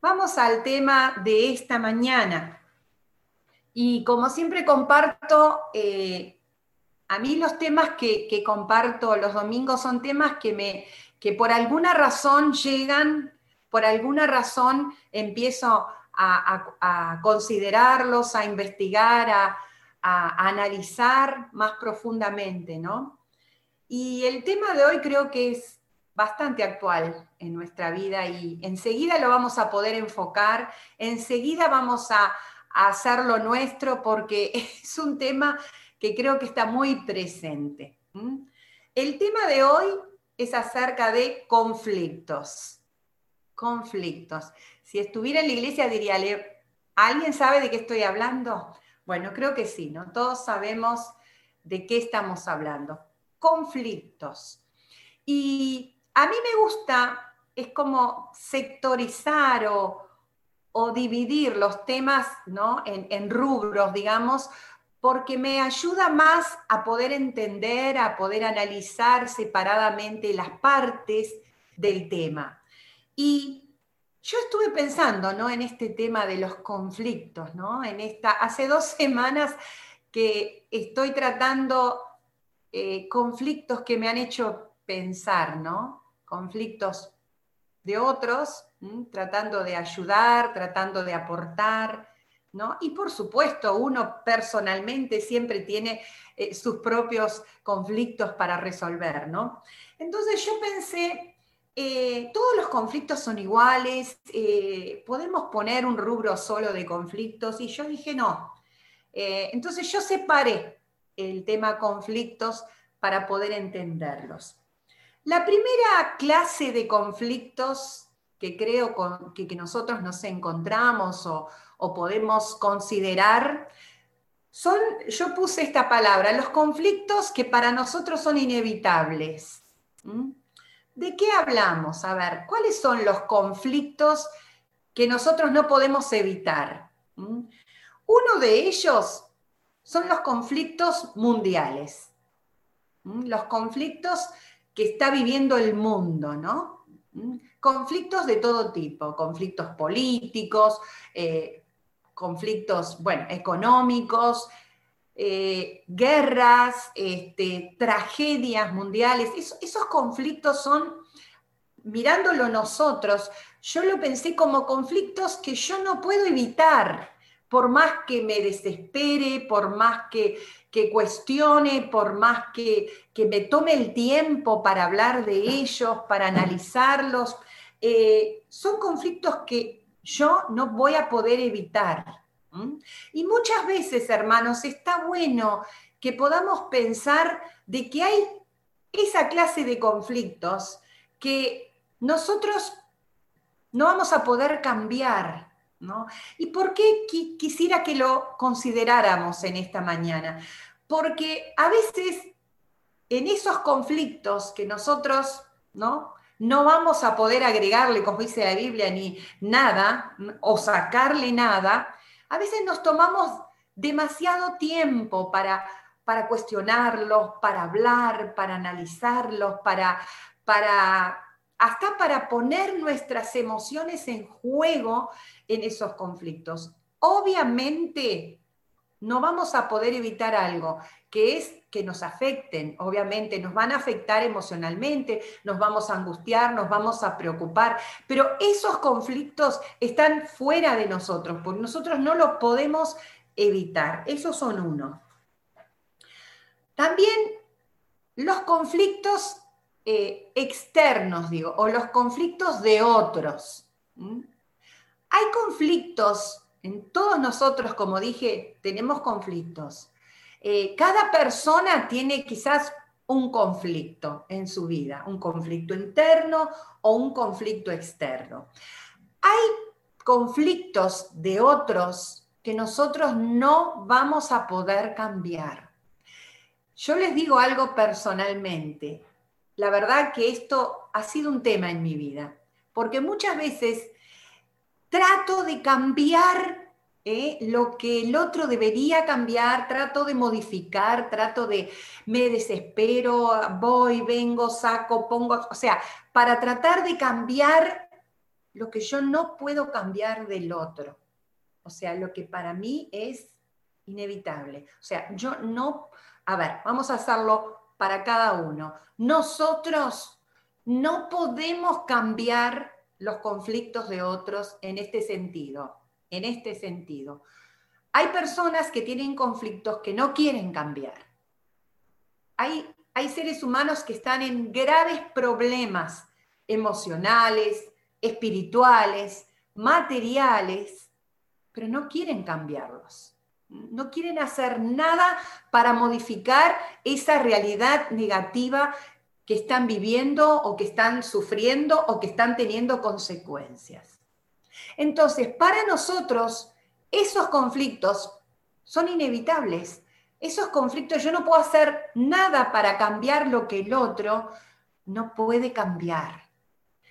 Vamos al tema de esta mañana. Y como siempre comparto, eh, a mí los temas que, comparto los domingos son temas que, me, que por alguna razón llegan, por alguna razón empiezo a, considerarlos, a investigar, a, a, analizar más profundamente, ¿no? Y el tema de hoy creo que es bastante actual en nuestra vida y enseguida lo vamos a poder enfocar, enseguida vamos a, hacerlo nuestro porque es un tema que creo que está muy presente. El tema de hoy es acerca de conflictos. Conflictos. Si estuviera en la iglesia diría, ¿alguien sabe de qué estoy hablando? Bueno, creo que sí, ¿no? Todos sabemos de qué estamos hablando. Conflictos. Y a mí me gusta, es como sectorizar o, dividir los temas ¿no? en, rubros, digamos, porque me ayuda más a poder entender, a poder analizar separadamente las partes del tema. Y yo estuve pensando ¿no? en este tema de los conflictos, ¿no? En esta, hace dos semanas que estoy tratando eh, conflictos que me han hecho pensar, ¿no? Conflictos de otros, tratando de ayudar, tratando de aportar, ¿no? Y por supuesto, uno personalmente siempre tiene eh, sus propios conflictos para resolver, ¿no? Entonces yo pensé, eh, todos los conflictos son iguales, eh, podemos poner un rubro solo de conflictos, y yo dije no. entonces yo separé el tema conflictos para poder entenderlos. La primera clase de conflictos que creo que, nosotros nos encontramos o, podemos considerar son, yo puse esta palabra, los conflictos que para nosotros son inevitables. ¿Mm? ¿De qué hablamos? A ver, ¿cuáles son los conflictos que nosotros no podemos evitar? ¿Mm? Uno de ellos son los conflictos mundiales. ¿Mm? Los conflictos que está viviendo el mundo, ¿no? ¿Mm? Conflictos de todo tipo, conflictos políticos, eh, conflictos, bueno, económicos, eh, guerras, este, tragedias mundiales. esos conflictos son, mirándolo nosotros, yo lo pensé como conflictos que yo no puedo evitar, por más que me desespere, por más que, cuestione, por más que, me tome el tiempo para hablar de ellos, para analizarlos, eh, son conflictos que yo no voy a poder evitar. Y muchas veces, hermanos, está bueno que podamos pensar de que hay esa clase de conflictos que nosotros no vamos a poder cambiar, ¿Y por qué quisiera que lo consideráramos en esta mañana? Porque a veces en esos conflictos que nosotros ¿no? no vamos a poder agregarle, como dice la Biblia, ni nada o sacarle nada, a veces nos tomamos demasiado tiempo para, para cuestionarlos, para hablar, para analizarlos, para, para hasta para poner nuestras emociones en juego en esos conflictos. Obviamente no vamos a poder evitar algo, que es que nos afecten, obviamente nos van a afectar emocionalmente, nos vamos a angustiar, nos vamos a preocupar, pero esos conflictos están fuera de nosotros, porque nosotros no los podemos evitar. Esos son uno. También los conflictos eh, externos, digo, o los conflictos de otros. Hay conflictos, en todos nosotros, como dije, tenemos conflictos. Eh, cada persona tiene quizás un conflicto en su vida, un conflicto interno o un conflicto externo. Hay conflictos de otros que nosotros no vamos a poder cambiar. Yo les digo algo personalmente, la verdad que esto ha sido un tema en mi vida, porque muchas veces trato de cambiar ¿eh? lo que el otro debería cambiar, trato de modificar, trato de, me desespero, voy, vengo, saco, pongo, o sea, para tratar de cambiar lo que yo no puedo cambiar del otro. O sea, lo que para mí es inevitable. O sea, yo no, a ver, vamos a hacerlo para cada uno. Nosotros no podemos cambiar los conflictos de otros en este sentido, en este sentido. Hay personas que tienen conflictos que no quieren cambiar. Hay, hay seres humanos que están en graves problemas emocionales, espirituales, materiales, pero no quieren cambiarlos. No quieren hacer nada para modificar esa realidad negativa que están viviendo o que están sufriendo o que están teniendo consecuencias. Entonces, para nosotros, esos conflictos son inevitables. Esos conflictos, yo no puedo hacer nada para cambiar lo que el otro no puede cambiar.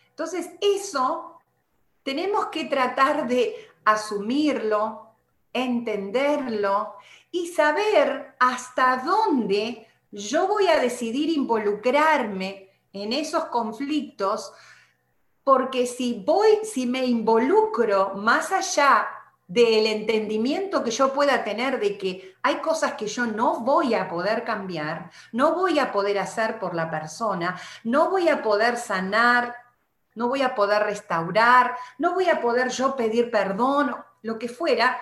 Entonces, eso tenemos que tratar de asumirlo, entenderlo y saber hasta dónde yo voy a decidir involucrarme en esos conflictos, porque si voy, si me involucro más allá del entendimiento que yo pueda tener de que hay cosas que yo no voy a poder cambiar, no voy a poder hacer por la persona, no voy a poder sanar no voy a poder restaurar, no voy a poder yo pedir perdón, lo que fuera,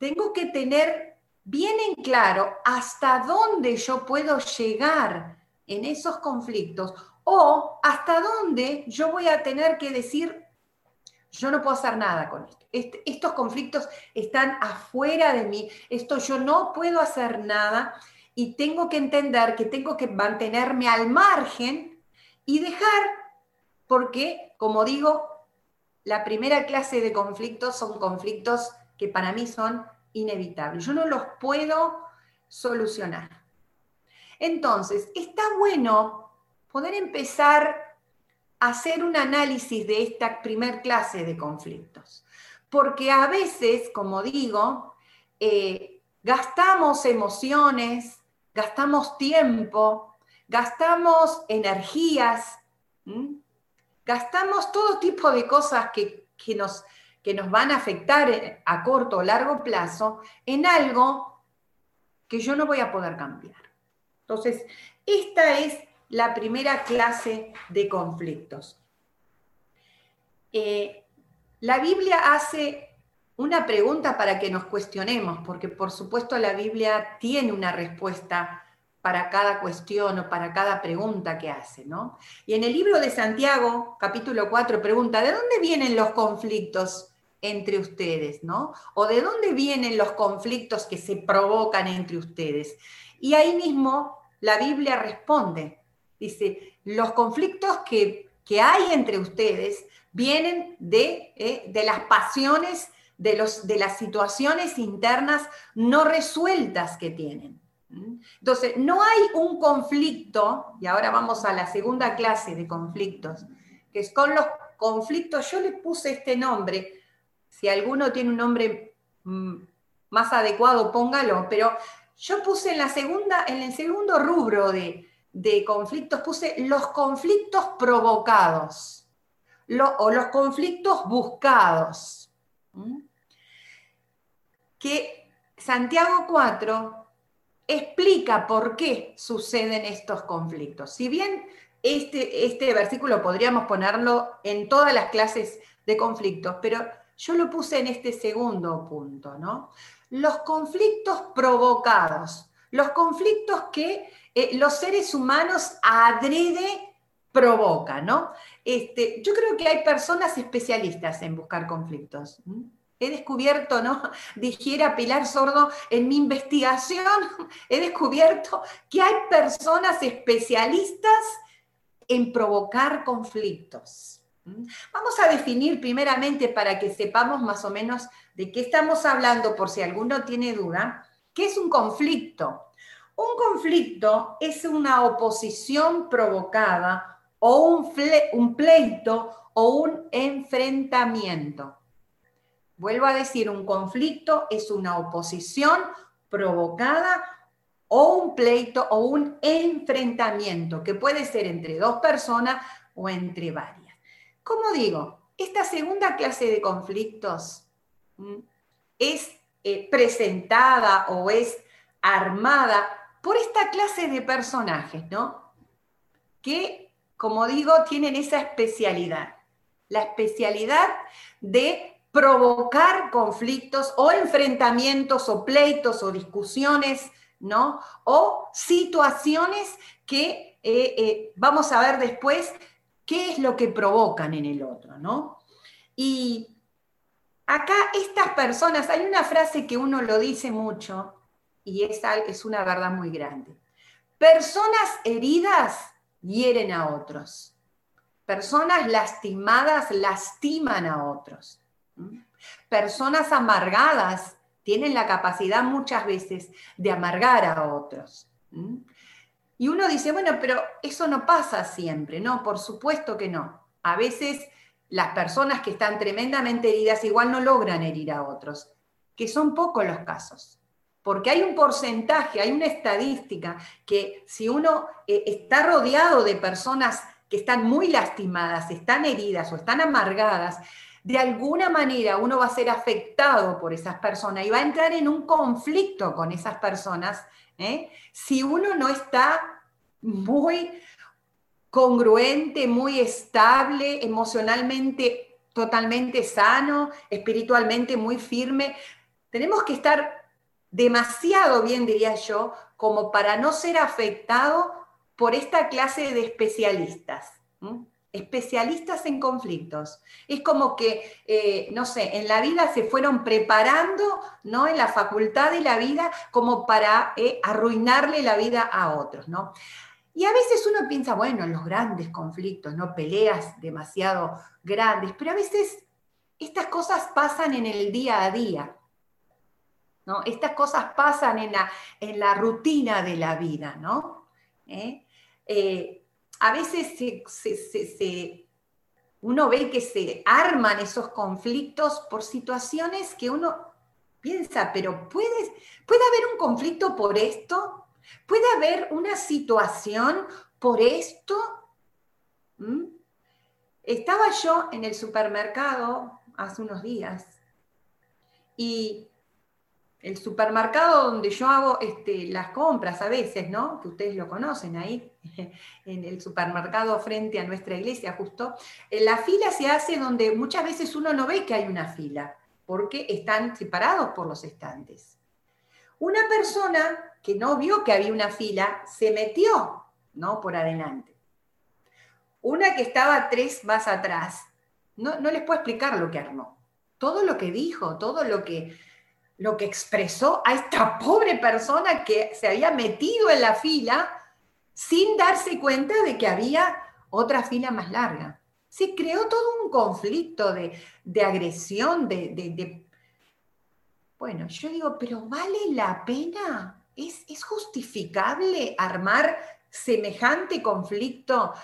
tengo que tener bien en claro hasta dónde yo puedo llegar en esos conflictos o hasta dónde yo voy a tener que decir, yo no puedo hacer nada con esto. estos conflictos están afuera de mí, esto yo no puedo hacer nada y tengo que entender que tengo que mantenerme al margen y dejar porque, como digo, la primera clase de conflictos son conflictos que para mí son inevitables. Yo no los puedo solucionar. Entonces, está bueno poder empezar a hacer un análisis de esta primera clase de conflictos, porque a veces, como digo, eh, gastamos emociones, gastamos tiempo, gastamos energías, gastamos todo tipo de cosas que, nos, que nos van a afectar a corto o largo plazo en algo que yo no voy a poder cambiar. Entonces, esta es la primera clase de conflictos. Eh, la Biblia hace una pregunta para que nos cuestionemos, porque por supuesto la Biblia tiene una respuesta para cada cuestión o para cada pregunta que hace, ¿no? Y en el libro de Santiago, capítulo 4, pregunta, ¿de dónde vienen los conflictos entre ustedes, ¿no? O de dónde vienen los conflictos que se provocan entre ustedes. Y ahí mismo la Biblia responde, dice, los conflictos que, hay entre ustedes vienen de, eh, de las pasiones, de, los, de las situaciones internas no resueltas que tienen. Entonces, no hay un conflicto, y ahora vamos a la segunda clase de conflictos, que es con los conflictos, yo le puse este nombre, si alguno tiene un nombre mm, más adecuado, póngalo, pero yo puse en, la segunda, en el segundo rubro de, conflictos, puse los conflictos provocados o los conflictos buscados. Que Santiago 4 explica por qué suceden estos conflictos. Si bien este, este versículo podríamos ponerlo en todas las clases de conflictos, pero yo lo puse en este segundo punto, ¿no? Los conflictos provocados, los conflictos que eh, los seres humanos adrede provocan, ¿no? Este, yo creo que hay personas especialistas en buscar conflictos he descubierto, ¿no? Dijera Pilar Sordo, en mi investigación he descubierto que hay personas especialistas en provocar conflictos. Vamos a definir primeramente para que sepamos más o menos de qué estamos hablando, por si alguno tiene duda, qué es un conflicto. Un conflicto es una oposición provocada o un, un pleito o un enfrentamiento. Vuelvo a decir, un conflicto es una oposición provocada o un pleito o un enfrentamiento que puede ser entre dos personas o entre varias. Como digo, esta segunda clase de conflictos es eh, presentada o es armada por esta clase de personajes, ¿no? Que, como digo, tienen esa especialidad, la especialidad de provocar conflictos o enfrentamientos o pleitos o discusiones, ¿no? O situaciones que eh, eh, vamos a ver después qué es lo que provocan en el otro, ¿no? Y acá estas personas, hay una frase que uno lo dice mucho y esa es una verdad muy grande. Personas heridas hieren a otros. Personas lastimadas lastiman a otros. Personas amargadas tienen la capacidad muchas veces de amargar a otros. Y uno dice, bueno, pero eso no pasa siempre. No, por supuesto que no. A veces las personas que están tremendamente heridas igual no logran herir a otros, que son pocos los casos. Porque hay un porcentaje, hay una estadística que si uno eh, está rodeado de personas que están muy lastimadas, están heridas o están amargadas, de alguna manera uno va a ser afectado por esas personas y va a entrar en un conflicto con esas personas ¿eh? si uno no está muy congruente, muy estable, emocionalmente totalmente sano, espiritualmente muy firme. Tenemos que estar demasiado bien, diría yo, como para no ser afectado por esta clase de especialistas especialistas en conflictos. Es como que, eh, no sé, en la vida se fueron preparando, ¿no? En la facultad de la vida como para eh, arruinarle la vida a otros, ¿no? Y a veces uno piensa, bueno, en los grandes conflictos, ¿no? Peleas demasiado grandes, pero a veces estas cosas pasan en el día a día, ¿no? Estas cosas pasan en la, en la rutina de la vida, ¿no? ¿Eh? A veces uno ve que se arman esos conflictos por situaciones que uno piensa, pero ¿puede, ¿puede haber un conflicto por esto? ¿Puede haber una situación por esto? Estaba yo en el supermercado hace unos días y el supermercado donde yo hago este, las compras a veces, ¿no? Que ustedes lo conocen ahí, en el supermercado frente a nuestra iglesia justo. Eh, la fila se hace donde muchas veces uno no ve que hay una fila, porque están separados por los estantes. Una persona que no vio que había una fila se metió, ¿no? Por adelante. Una que estaba tres más atrás, no, no les puedo explicar lo que armó. Todo lo que dijo, todo lo que lo que expresó a esta pobre persona que se había metido en la fila sin darse cuenta de que había otra fila más larga. Se creó todo un conflicto de, agresión, de, Bueno, yo digo, pero ¿vale la pena? ¿Es, ¿Es justificable armar semejante conflicto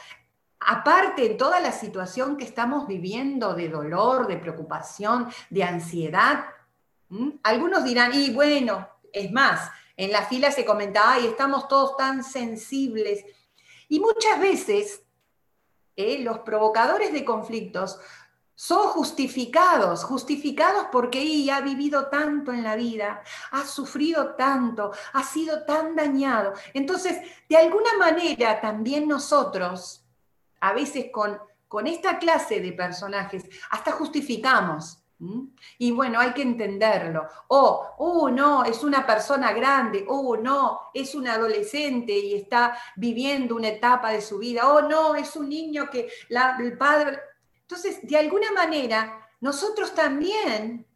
aparte en toda la situación que estamos viviendo de dolor, de preocupación, de ansiedad, ¿Mm? Algunos dirán, y bueno, es más, en la fila se comentaba, y estamos todos tan sensibles. Y muchas veces eh, los provocadores de conflictos son justificados, justificados porque ha vivido tanto en la vida, ha sufrido tanto, ha sido tan dañado. Entonces, de alguna manera también nosotros, a veces con, con esta clase de personajes, hasta justificamos ¿Mm? Y bueno, hay que entenderlo. O, oh, no, es una persona grande. Oh, no, es un adolescente y está viviendo una etapa de su vida. Oh, no, es un niño que el padre... Entonces, de alguna manera, nosotros también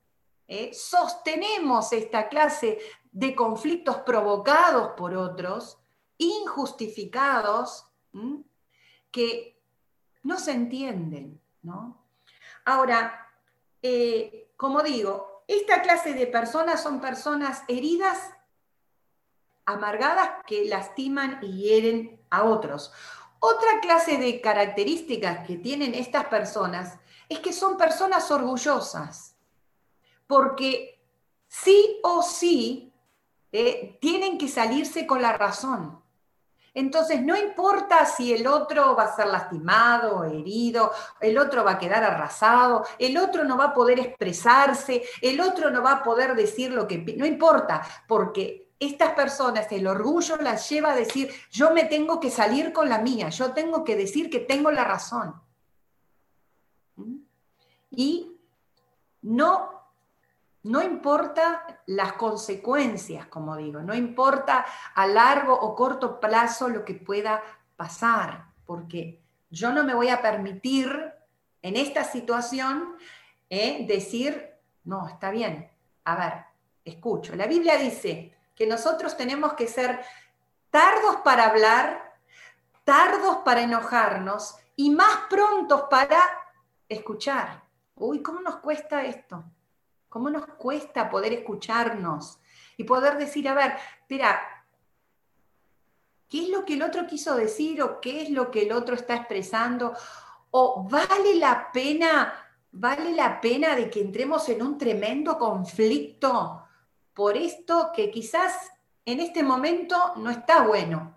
eh, sostenemos esta clase de conflictos provocados por otros, injustificados, que no se entienden. ¿no? Ahora, eh, como digo, esta clase de personas son personas heridas, amargadas, que lastiman y hieren a otros. Otra clase de características que tienen estas personas es que son personas orgullosas, porque sí o sí eh, tienen que salirse con la razón. Entonces, no importa si el otro va a ser lastimado, herido, el otro va a quedar arrasado, el otro no va a poder expresarse, el otro no va a poder decir lo que... No importa, porque estas personas, el orgullo las lleva a decir, yo me tengo que salir con la mía, yo tengo que decir que tengo la razón. ¿Mm? Y no no importa las consecuencias, como digo, no importa a largo o corto plazo lo que pueda pasar, porque yo no me voy a permitir en esta situación eh, decir, no, está bien, a ver, escucho. La Biblia dice que nosotros tenemos que ser tardos para hablar, tardos para enojarnos y más prontos para escuchar. Uy, ¿cómo nos cuesta esto? ¿Cómo nos cuesta poder escucharnos y poder decir, a ver, espera, ¿qué es lo que el otro quiso decir o qué es lo que el otro está expresando? ¿O vale la pena, vale la pena de que entremos en un tremendo conflicto por esto que quizás en este momento no está bueno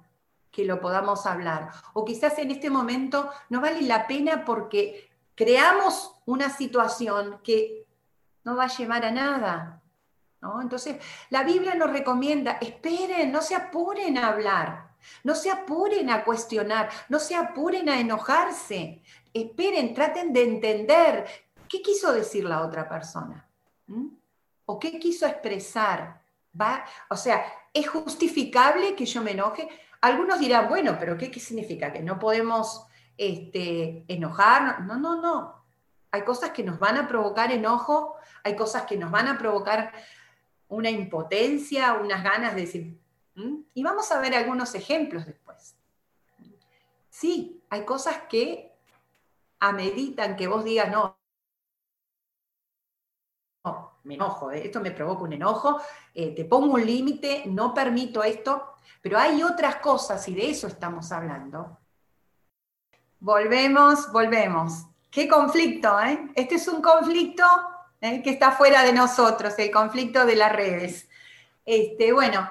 que lo podamos hablar? O quizás en este momento no vale la pena porque creamos una situación que no va a llevar a nada. ¿no? Entonces, la Biblia nos recomienda, esperen, no se apuren a hablar, no se apuren a cuestionar, no se apuren a enojarse, esperen, traten de entender qué quiso decir la otra persona o qué quiso expresar. ¿Va? O sea, ¿es justificable que yo me enoje? Algunos dirán, bueno, pero ¿qué, significa? ¿Que no podemos este, enojar? No, no, no. Hay cosas que nos van a provocar enojo, hay cosas que nos van a provocar una impotencia, unas ganas de decir, y vamos a ver algunos ejemplos después. Sí, hay cosas que ameritan que vos digas, no, me enojo, ¿eh? esto me provoca un enojo, eh, te pongo un límite, no permito esto, pero hay otras cosas, y de eso estamos hablando. Volvemos, volvemos. Qué conflicto, ¿eh? Este es un conflicto ¿eh? que está fuera de nosotros, el conflicto de las redes. Este, bueno,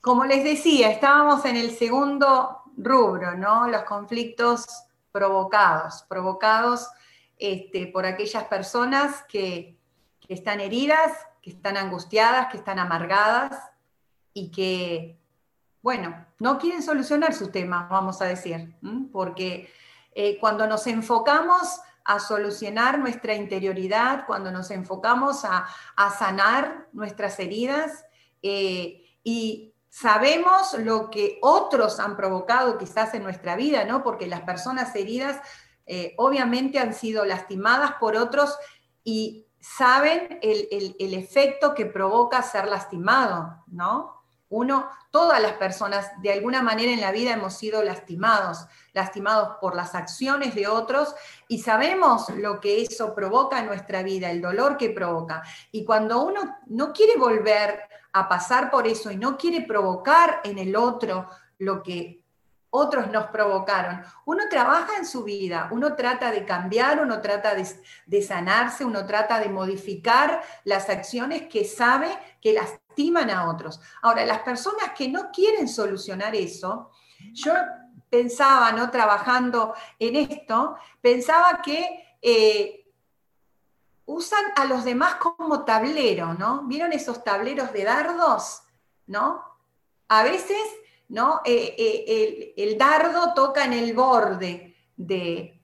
como les decía, estábamos en el segundo rubro, ¿no? Los conflictos provocados, provocados este, por aquellas personas que, están heridas, que están angustiadas, que están amargadas y que, bueno, no quieren solucionar sus temas, vamos a decir, porque eh, cuando nos enfocamos a solucionar nuestra interioridad, cuando nos enfocamos a, sanar nuestras heridas eh, y sabemos lo que otros han provocado quizás en nuestra vida, ¿no? Porque las personas heridas eh, obviamente han sido lastimadas por otros y saben el, el efecto que provoca ser lastimado, ¿no? Uno, todas las personas de alguna manera en la vida hemos sido lastimados, lastimados por las acciones de otros y sabemos lo que eso provoca en nuestra vida, el dolor que provoca. Y cuando uno no quiere volver a pasar por eso y no quiere provocar en el otro lo que otros nos provocaron. Uno trabaja en su vida, uno trata de cambiar, uno trata de, sanarse, uno trata de modificar las acciones que sabe que lastiman a otros. Ahora, las personas que no quieren solucionar eso, yo pensaba, ¿no? Trabajando en esto, pensaba que eh, usan a los demás como tablero, ¿no? ¿Vieron esos tableros de dardos? ¿No? A veces ¿no? Eh, eh, el, dardo toca en el borde de,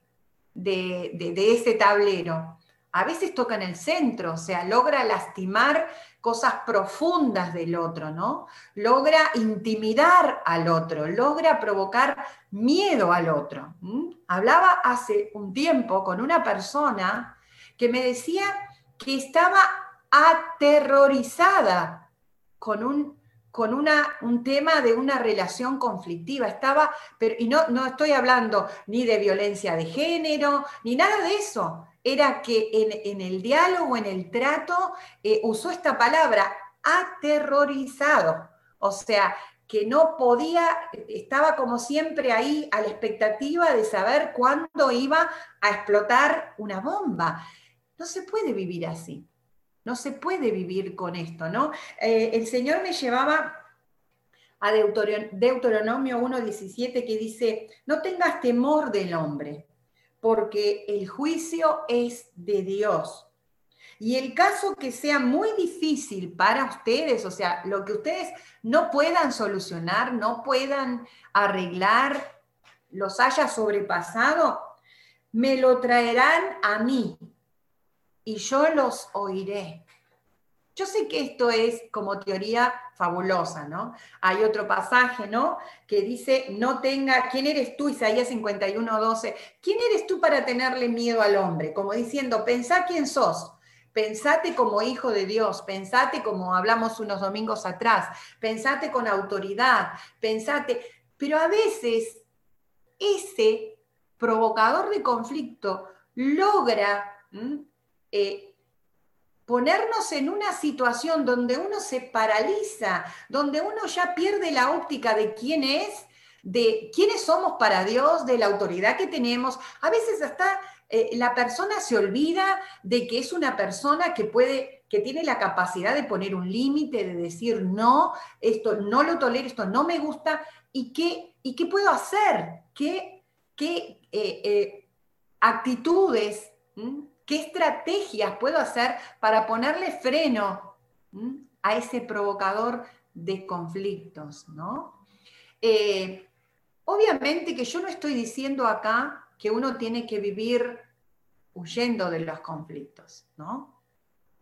de, ese tablero. A veces toca en el centro, o sea, logra lastimar cosas profundas del otro, ¿no? Logra intimidar al otro, logra provocar miedo al otro. Hablaba hace un tiempo con una persona que me decía que estaba aterrorizada con un con una, un tema de una relación conflictiva. Estaba, pero, y no, no estoy hablando ni de violencia de género, ni nada de eso. Era que en, el diálogo, en el trato, eh, usó esta palabra, aterrorizado. O sea, que no podía, estaba como siempre ahí a la expectativa de saber cuándo iba a explotar una bomba. No se puede vivir así. No se puede vivir con esto, ¿no? Eh, el Señor me llevaba a Deuteronomio 1.17 que dice, no tengas temor del hombre, porque el juicio es de Dios. Y el caso que sea muy difícil para ustedes, o sea, lo que ustedes no puedan solucionar, no puedan arreglar, los haya sobrepasado, me lo traerán a mí y yo los oiré. Yo sé que esto es como teoría fabulosa, ¿no? Hay otro pasaje, ¿no? Que dice, no tenga, ¿quién eres tú? Isaías 51, 12. ¿Quién eres tú para tenerle miedo al hombre? Como diciendo, pensá quién sos. Pensate como hijo de Dios, pensate como hablamos unos domingos atrás, pensate con autoridad, pensate, pero a veces ese provocador de conflicto logra ponernos en una situación donde uno se paraliza, donde uno ya pierde la óptica de quién es, de quiénes somos para Dios, de la autoridad que tenemos. A veces hasta eh, la persona se olvida de que es una persona que puede, que tiene la capacidad de poner un límite, de decir no, esto no lo tolero, esto no me gusta, y qué, y qué puedo hacer, qué, qué eh, eh, actitudes. ¿Qué estrategias puedo hacer para ponerle freno a ese provocador de conflictos? ¿no? Eh, obviamente que yo no estoy diciendo acá que uno tiene que vivir huyendo de los conflictos, ¿no?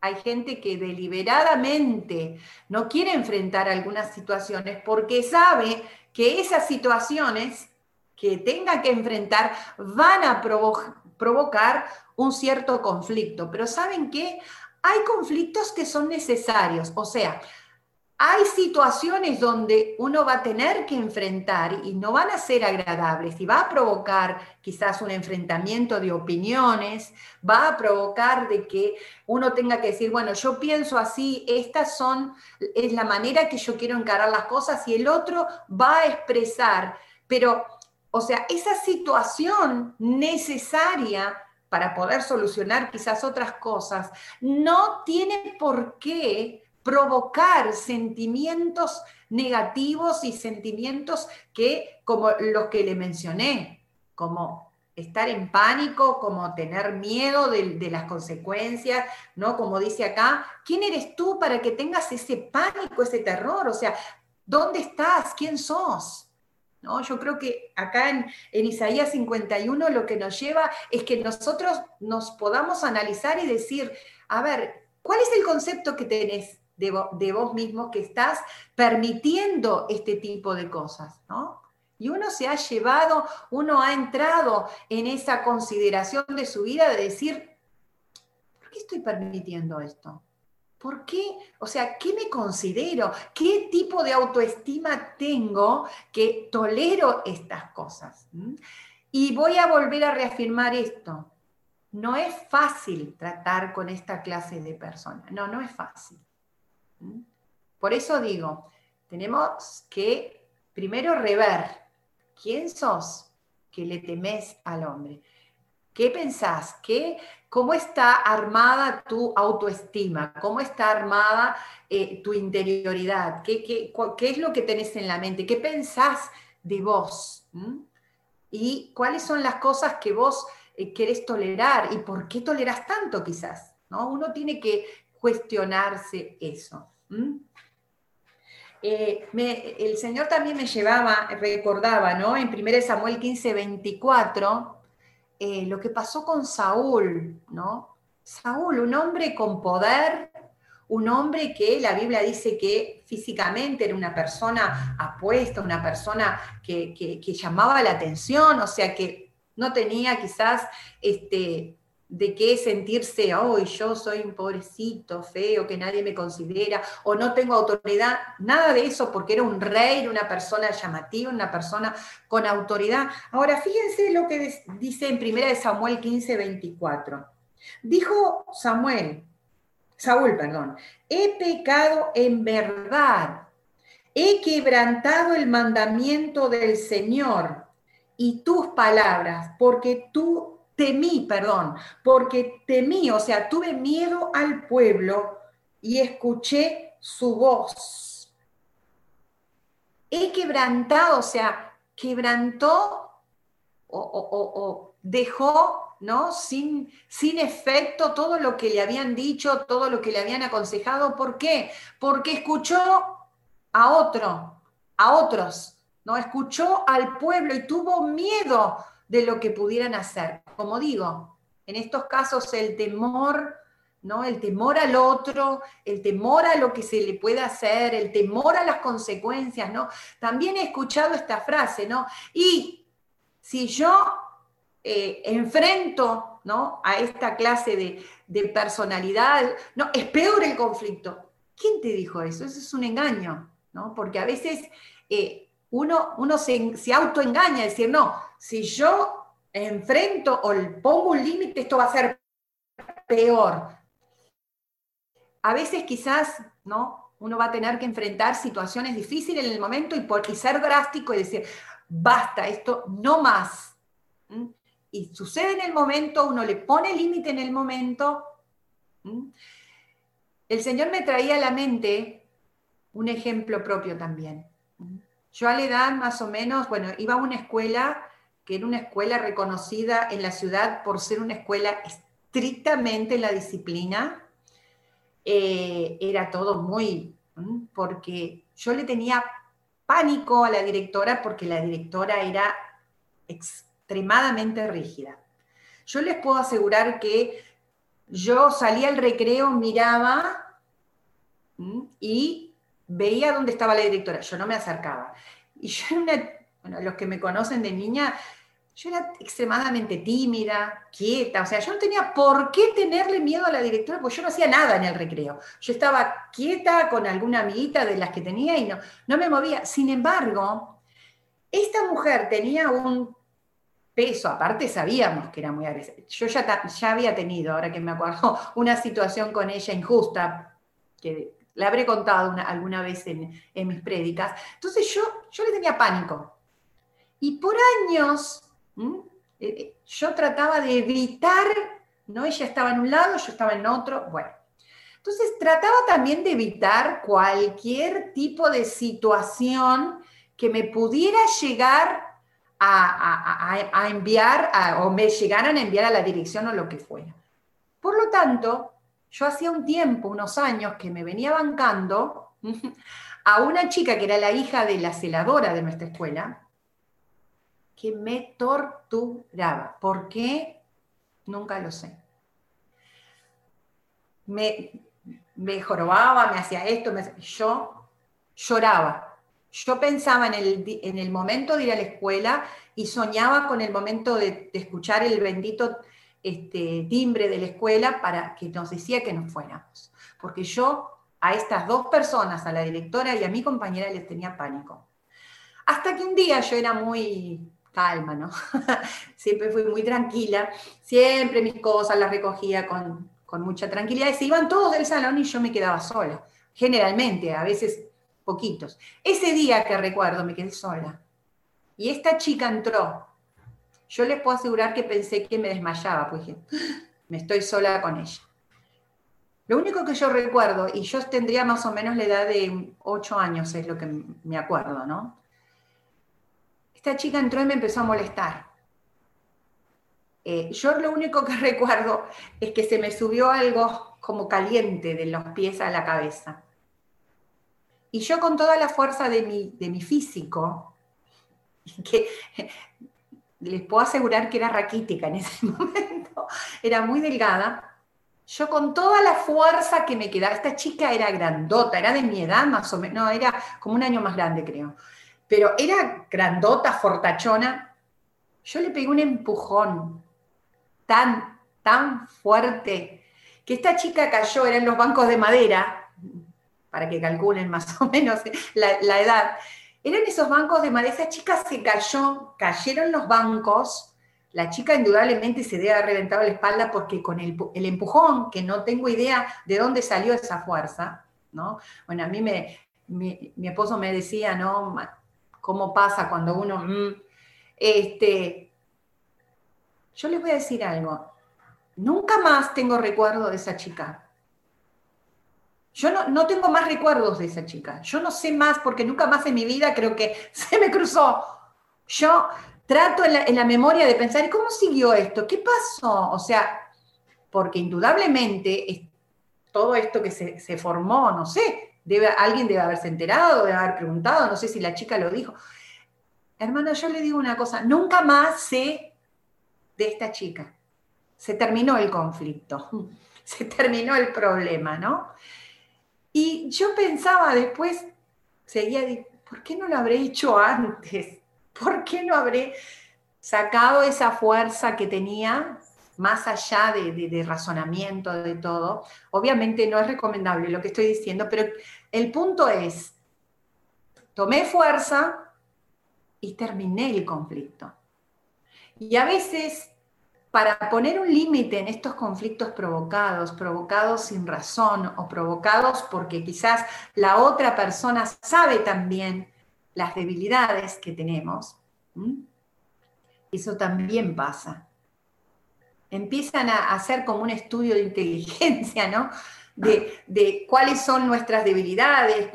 Hay gente que deliberadamente no quiere enfrentar algunas situaciones porque sabe que esas situaciones que tenga que enfrentar van a provocar un cierto conflicto. Pero ¿saben qué? Hay conflictos que son necesarios, o sea, hay situaciones donde uno va a tener que enfrentar y no van a ser agradables y va a provocar quizás un enfrentamiento de opiniones, va a provocar de que uno tenga que decir, bueno, yo pienso así, estas son, es la manera que yo quiero encarar las cosas y el otro va a expresar, pero, o sea, esa situación necesaria para poder solucionar quizás otras cosas, no tiene por qué provocar sentimientos negativos y sentimientos que, como los que le mencioné, como estar en pánico, como tener miedo de, las consecuencias, ¿no? Como dice acá, ¿quién eres tú para que tengas ese pánico, ese terror? O sea, ¿dónde estás? ¿Quién sos? Yo creo que acá en, Isaías 51 lo que nos lleva es que nosotros nos podamos analizar y decir, a ver, ¿cuál es el concepto que tenés de, vos mismo que estás permitiendo este tipo de cosas? Y uno se ha llevado, uno ha entrado en esa consideración de su vida de decir, ¿por qué estoy permitiendo esto? ¿Por qué? O sea, ¿qué me considero? ¿Qué tipo de autoestima tengo que tolero estas cosas? ¿Mm? Y voy a volver a reafirmar esto. No es fácil tratar con esta clase de personas. No, no es fácil. ¿Mm? Por eso digo, tenemos que primero rever quién sos que le temes al hombre. ¿Qué pensás? ¿Qué, ¿Cómo está armada tu autoestima? ¿Cómo está armada eh, tu interioridad? ¿Qué, ¿Qué, es lo que tenés en la mente? ¿Qué pensás de vos? ¿Y cuáles son las cosas que vos eh, querés tolerar? ¿Y por qué tolerás tanto quizás? ¿no? Uno tiene que cuestionarse eso. Eh, el Señor también me llevaba, recordaba, ¿no? En 1 Samuel 15, 24, eh, lo que pasó con Saúl, ¿no? Saúl, un hombre con poder, un hombre que la Biblia dice que físicamente era una persona apuesta, una persona que, que llamaba la atención, o sea que no tenía quizás este, de qué sentirse, hoy yo soy un pobrecito, feo, que nadie me considera, o no tengo autoridad, nada de eso, porque era un rey, una persona llamativa, una persona con autoridad. Ahora, fíjense lo que dice en 1 Samuel 15, 24. Dijo Samuel, Saúl, perdón, he pecado en verdad, he quebrantado el mandamiento del Señor y tus palabras, porque tú temí, perdón, porque temí, o sea, tuve miedo al pueblo y escuché su voz. he quebrantado, o sea, quebrantó o, dejó ¿no? Sin, sin, efecto todo lo que le habían dicho, todo lo que le habían aconsejado. ¿Por qué? Porque escuchó a otro, a otros, ¿no? Escuchó al pueblo y tuvo miedo de lo que pudieran hacer. Como digo, en estos casos el temor ¿no? El temor al otro, el temor a lo que se le puede hacer, el temor a las consecuencias, ¿no? También he escuchado esta frase, ¿no? Y si yo eh, enfrento, ¿no? A esta clase de, personalidad, no, es peor el conflicto. ¿Quién te dijo eso? Eso es un engaño, ¿no? Porque a veces eh, uno, uno se, se autoengaña, decir, no, si yo enfrento o pongo un límite, esto va a ser peor a veces quizás, ¿no? Uno va a tener que enfrentar situaciones difíciles en el momento y, ser drástico y decir, basta, esto no más. Y sucede en el momento, uno le pone límite en el momento. El Señor me traía a la mente un ejemplo propio también. Yo a la edad más o menos, bueno, iba a una escuela que era una escuela reconocida en la ciudad por ser una escuela estrictamente en la disciplina, eh, era todo muy, porque yo le tenía pánico a la directora porque la directora era extremadamente rígida. Yo les puedo asegurar que yo salía al recreo, miraba y veía dónde estaba la directora. Yo no me acercaba. Y yo, bueno, los que me conocen de niña, yo era extremadamente tímida, quieta, o sea, yo no tenía por qué tenerle miedo a la directora, porque yo no hacía nada en el recreo. Yo estaba quieta con alguna amiguita de las que tenía y no, no me movía. Sin embargo, esta mujer tenía un peso, aparte sabíamos que era muy agresiva. Yo ya, ya había tenido, ahora que me acuerdo, una situación con ella injusta, que la habré contado alguna vez en, mis prédicas. Entonces yo, yo le tenía pánico. Y por años ¿Mm? Eh, eh, yo trataba de evitar, ¿no? Ella estaba en un lado, yo estaba en otro, bueno. Entonces trataba también de evitar cualquier tipo de situación que me pudiera llegar a, enviar o me llegaran a enviar a la dirección o lo que fuera. Por lo tanto, yo hacía un tiempo, unos años, que me venía bancando a una chica que era la hija de la celadora de nuestra escuela, que me torturaba. ¿Por qué? Nunca lo sé. Me, me jorobaba, me hacía esto, yo lloraba. Yo pensaba en el, en el, momento de ir a la escuela y soñaba con el momento de, escuchar el bendito este, timbre de la escuela para que nos decía que nos fuéramos. Porque yo a estas dos personas, a la directora y a mi compañera, les tenía pánico. Hasta que un día yo era muy calma, ¿no? siempre fui muy tranquila, siempre mis cosas las recogía con, mucha tranquilidad y se iban todos del salón y yo me quedaba sola, generalmente, a veces poquitos. Ese día que recuerdo me quedé sola y esta chica entró. Yo les puedo asegurar que pensé que me desmayaba, pues ah, me estoy sola con ella. Lo único que yo recuerdo, y yo tendría más o menos la edad de ocho años, es lo que me acuerdo, ¿no? Esta chica entró y me empezó a molestar. Eh, yo lo único que recuerdo es que se me subió algo como caliente de los pies a la cabeza. Y yo con toda la fuerza de mi, de mi físico, que les puedo asegurar que era raquítica en ese momento, era muy delgada, yo con toda la fuerza que me quedaba, esta chica era grandota, era de mi edad más o menos, no, era como un año más grande creo pero era grandota, fortachona. Yo le pegué un empujón tan, tan fuerte que esta chica cayó, era en los bancos de madera, para que calculen más o menos la, edad. Eran esos bancos de madera, esa chica se cayó, cayeron los bancos, la chica indudablemente se debe haber reventado la espalda porque con el, empujón, que no tengo idea de dónde salió esa fuerza, ¿no? Bueno, a mí me, mi, mi esposo me decía, ¿no? Cómo pasa cuando uno... Mm, este, yo les voy a decir algo. Nunca más tengo recuerdo de esa chica. Yo no, no, tengo más recuerdos de esa chica. Yo no sé más porque nunca más en mi vida creo que se me cruzó. Yo trato en la, memoria de pensar, ¿cómo siguió esto? ¿Qué pasó? O sea, porque indudablemente todo esto que se, se formó, no sé, alguien debe haberse enterado, debe haber preguntado, no sé si la chica lo dijo. Hermana, yo le digo una cosa, nunca más sé de esta chica. Se terminó el conflicto, se terminó el problema, ¿no? Y yo pensaba después, seguía, ¿por qué no lo habré hecho antes? ¿Por qué no habré sacado esa fuerza que tenía más allá de, razonamiento, de todo? Obviamente no es recomendable lo que estoy diciendo, pero el punto es, tomé fuerza, y terminé el conflicto. Y a veces, para poner un límite en estos conflictos provocados, provocados sin razón o provocados porque quizás la otra persona sabe también las debilidades que tenemos, eso también pasa. Empiezan a hacer como un estudio de inteligencia, ¿no? De, cuáles son nuestras debilidades,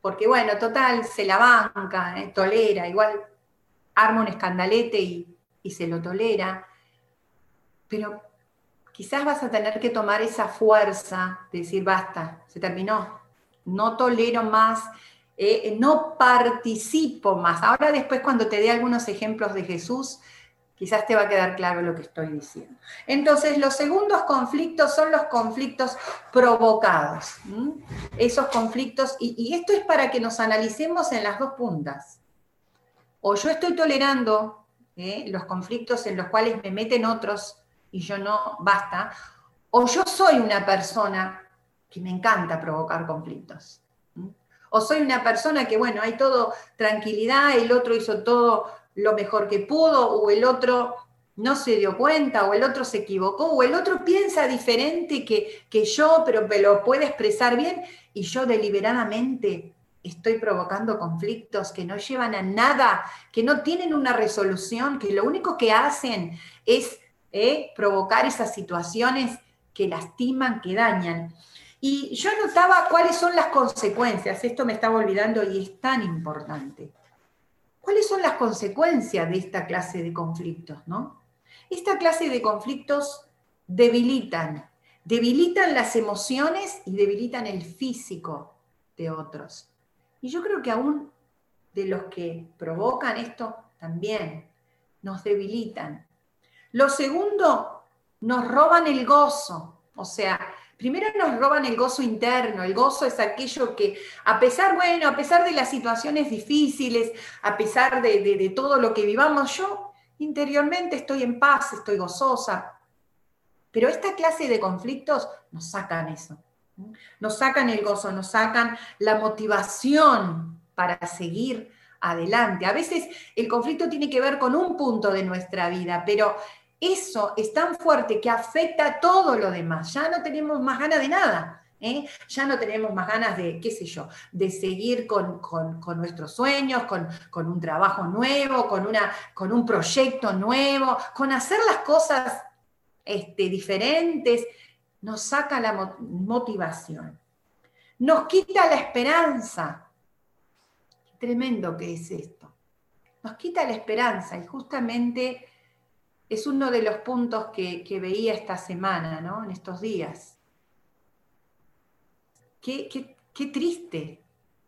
porque bueno, total, se la banca, eh, tolera, igual arma un escandalete y, y se lo tolera, pero quizás vas a tener que tomar esa fuerza de decir, basta, se terminó, no tolero más, eh, no participo más. Ahora después cuando te dé algunos ejemplos de Jesús, Quizás te va a quedar claro lo que estoy diciendo. Entonces, los segundos conflictos son los conflictos provocados. Esos conflictos, y, esto es para que nos analicemos en las dos puntas. O yo estoy tolerando ¿eh? los conflictos en los cuales me meten otros y yo no, basta. O yo soy una persona que me encanta provocar conflictos. O soy una persona que, bueno, hay todo tranquilidad, el otro hizo todo lo mejor que pudo, o el otro no se dio cuenta, o el otro se equivocó, o el otro piensa diferente que, que yo, pero me lo puede expresar bien, y yo deliberadamente estoy provocando conflictos que no llevan a nada, que no tienen una resolución, que lo único que hacen es eh, provocar esas situaciones que lastiman, que dañan. Y yo notaba cuáles son las consecuencias, esto me estaba olvidando y es tan importante. ¿Cuáles son las consecuencias de esta clase de conflictos? ¿no? Esta clase de conflictos debilitan, debilitan las emociones y debilitan el físico de otros. Y yo creo que aún de los que provocan esto también nos debilitan. Lo segundo, nos roban el gozo. O sea, primero nos roban el gozo interno. El gozo es aquello que, a pesar, bueno, a pesar de las situaciones difíciles, a pesar de, todo lo que vivamos, yo interiormente estoy en paz, estoy gozosa. Pero esta clase de conflictos nos sacan eso. Nos sacan el gozo, nos sacan la motivación para seguir adelante. A veces el conflicto tiene que ver con un punto de nuestra vida, pero eso es tan fuerte que afecta todo lo demás. Ya no tenemos más ganas de nada. ¿eh? Ya no tenemos más ganas de, qué sé yo, de seguir con, nuestros sueños, con, un trabajo nuevo, con, una, con un proyecto nuevo, con hacer las cosas este, diferentes. Nos saca la motivación. Nos quita la esperanza. tremendo que es esto. Nos quita la esperanza y justamente es uno de los puntos que, veía esta semana, ¿no? En estos días. Qué, triste,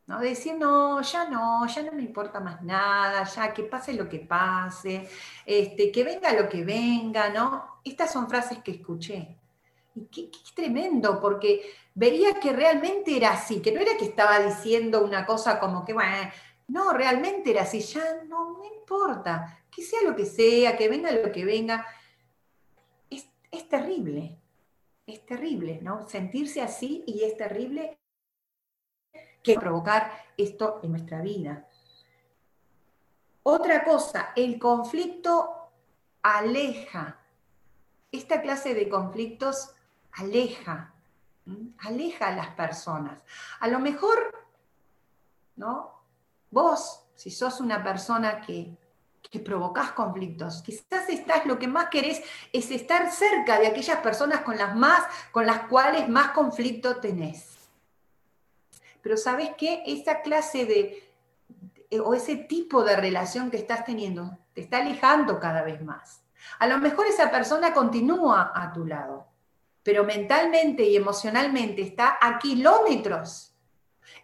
¿no? decir, no, ya no, ya no me importa más nada, ya que pase lo que pase, este, que venga lo que venga, ¿no? Estas son frases que escuché. Y qué, tremendo, porque veía que realmente era así, que no era que estaba diciendo una cosa como que, bueno, no, realmente era así, ya no me importa, que sea lo que sea, que venga lo que venga, es, terrible, es terrible, ¿no? Sentirse así y es terrible que provocar esto en nuestra vida. Otra cosa, el conflicto aleja. Esta clase de conflictos aleja, aleja a las personas. A lo mejor, ¿no? Vos, si sos una persona que que provocas conflictos. Quizás estás, lo que más querés es estar cerca de aquellas personas con las, más, con las cuales más conflicto tenés. pero ¿sabes qué? Esa clase de, o ese tipo de relación que estás teniendo te está alejando cada vez más. A lo mejor esa persona continúa a tu lado, pero mentalmente y emocionalmente está a kilómetros.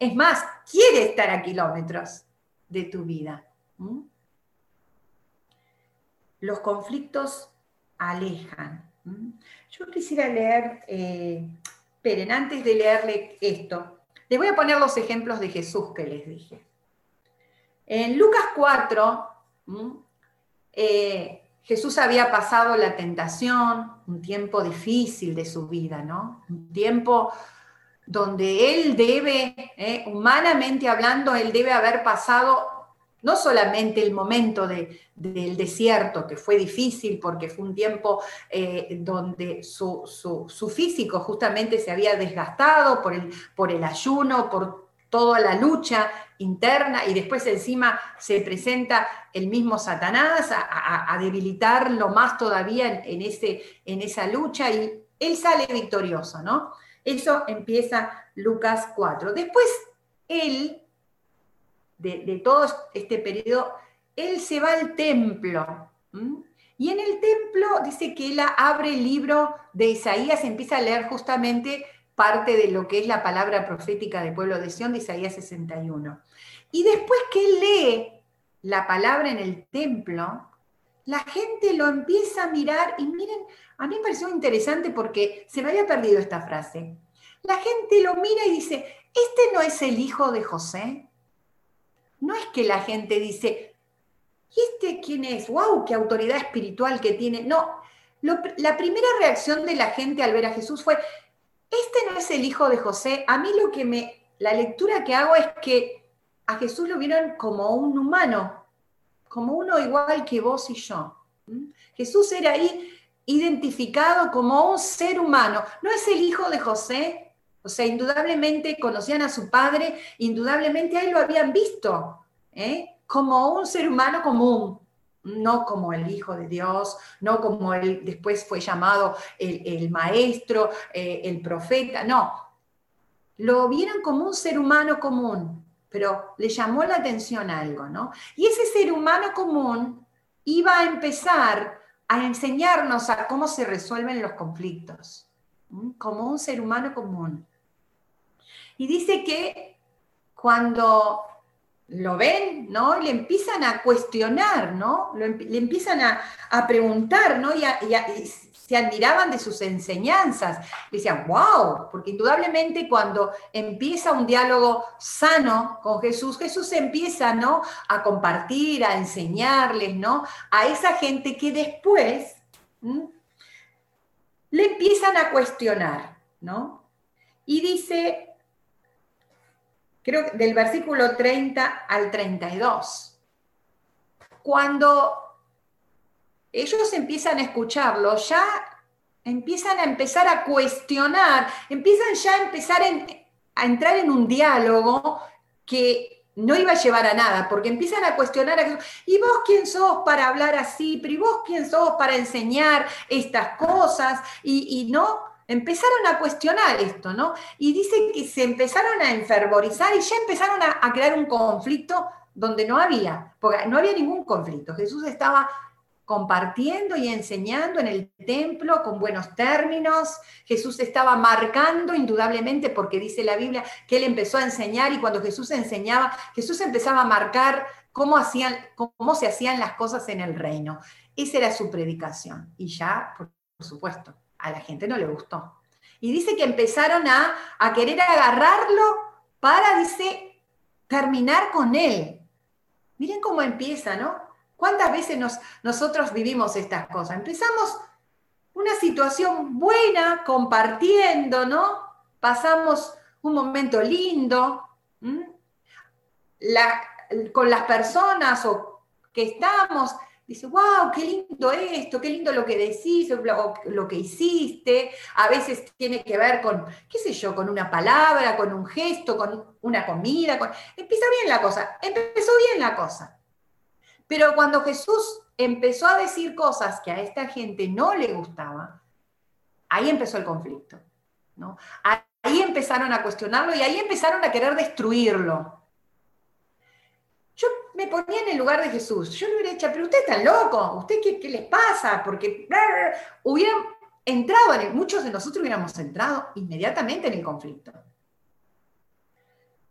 Es más, quiere estar a kilómetros de tu vida. Los conflictos alejan. Yo quisiera leer, eh, esperen, antes de leerle esto, les voy a poner los ejemplos de Jesús que les dije. En Lucas 4, eh, Jesús había pasado la tentación, un tiempo difícil de su vida, ¿no? Un tiempo donde él debe, eh, humanamente hablando, él debe haber pasado no solamente el momento del desierto, que fue difícil porque fue un tiempo eh, donde su, físico justamente se había desgastado por el, por el ayuno, por toda la lucha interna y después encima se presenta el mismo Satanás a, debilitarlo más todavía en, ese, en esa lucha y él sale victorioso, ¿no? Eso empieza Lucas 4. Después él de, todo este periodo, él se va al templo. Y en el templo dice que él abre el libro de Isaías, empieza a leer justamente parte de lo que es la palabra profética del pueblo de Sión de Isaías 61. Y después que él lee la palabra en el templo, la gente lo empieza a mirar y miren, a mí me pareció interesante porque se me había perdido esta frase. La gente lo mira y dice, ¿este no es el hijo de José? no es que la gente dice, ¿y este quién es? ¡Wow! ¡Qué autoridad espiritual que tiene! No, la primera reacción de la gente al ver a Jesús fue, este no es el hijo de José. A mí lo que me, la lectura que hago es que a Jesús lo vieron como un humano, como uno igual que vos y yo. Jesús era ahí identificado como un ser humano. No es el hijo de José, o sea, indudablemente conocían a su padre, indudablemente ahí lo habían visto ¿eh? como un ser humano común, no como el Hijo de Dios, no como él después fue llamado el, maestro, eh, el profeta, no. Lo vieron como un ser humano común, pero le llamó la atención algo, ¿no? Y ese ser humano común iba a empezar a enseñarnos a cómo se resuelven los conflictos, como un ser humano común. Y dice que cuando lo ven, ¿no? Le empiezan a cuestionar, ¿no? le empiezan a, preguntar, ¿no? Se admiraban de sus enseñanzas. decían, wow, porque indudablemente cuando empieza un diálogo sano con Jesús, Jesús empieza, ¿no? A compartir, a enseñarles, ¿no? A esa gente que después le empiezan a cuestionar, ¿no? Y dice, creo que del versículo 30 al 32. Cuando ellos empiezan a escucharlo, ya empiezan a empezar a cuestionar, empiezan ya a empezar a entrar en un diálogo que no iba a llevar a nada, porque empiezan a cuestionar a ¿y vos quién sos para hablar así? ¿Pero y vos quién sos para enseñar estas cosas? Y, y no, empezaron a cuestionar esto, ¿no? Y dice que se empezaron a enfervorizar y ya empezaron a, crear un conflicto donde no había, porque no había ningún conflicto. Jesús estaba compartiendo y enseñando en el templo con buenos términos. Jesús estaba marcando indudablemente porque dice la Biblia que él empezó a enseñar y cuando Jesús enseñaba, Jesús empezaba a marcar cómo, hacían, cómo se hacían las cosas en el reino. Esa era su predicación. Y ya, por supuesto, a la gente no le gustó. Y dice que empezaron a, querer agarrarlo para, dice, terminar con él. Miren cómo empieza, ¿no? ¿Cuántas veces nos, nosotros vivimos estas cosas? Empezamos una situación buena, compartiendo, ¿no? Pasamos un momento lindo con las personas o que estamos dice, wow, qué lindo esto, qué lindo lo que decís, lo, lo, que hiciste. A veces tiene que ver con, qué sé yo, con una palabra, con un gesto, con una comida. Empieza bien la cosa, empezó bien la cosa. Pero cuando Jesús empezó a decir cosas que a esta gente no le gustaba, ahí empezó el conflicto. ¿no? Ahí empezaron a cuestionarlo y ahí empezaron a querer destruirlo. Yo me ponía en el lugar de Jesús. Yo le hubiera dicho, pero usted está loco, ¿usted qué, les pasa? Porque hubieran entrado en muchos de nosotros hubiéramos entrado inmediatamente en el conflicto.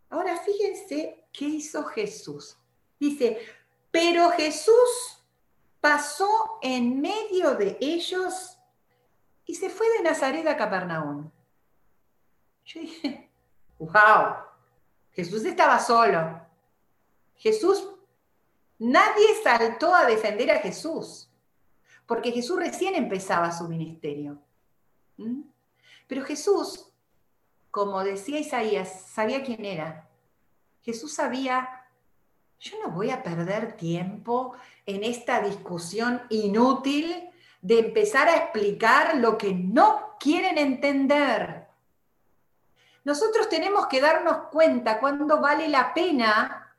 Ahora fíjense qué hizo Jesús. Dice, pero Jesús pasó en medio de ellos y se fue de Nazaret a Capernaum. Yo dije, wow, Jesús estaba solo. Jesús, nadie saltó a defender a Jesús, porque Jesús recién empezaba su ministerio. ¿Mm? Pero Jesús, como decía Isaías, sabía quién era. Jesús sabía, yo no voy a perder tiempo en esta discusión inútil de empezar a explicar lo que no quieren entender. Nosotros tenemos que darnos cuenta cuándo vale la pena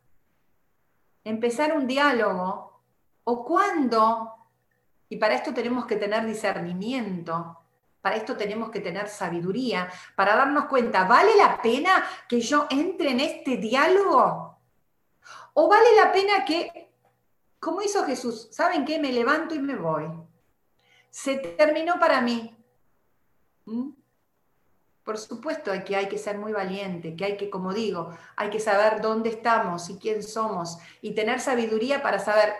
empezar un diálogo o cuándo, y para esto tenemos que tener discernimiento, para esto tenemos que tener sabiduría, para darnos cuenta, ¿vale la pena que yo entre en este diálogo? ¿O vale la pena que, como hizo Jesús, ¿saben qué? Me levanto y me voy. Se terminó para mí. ¿Mm? Por supuesto que hay que ser muy valiente, que hay que, como digo, hay que saber dónde estamos y quién somos y tener sabiduría para saber,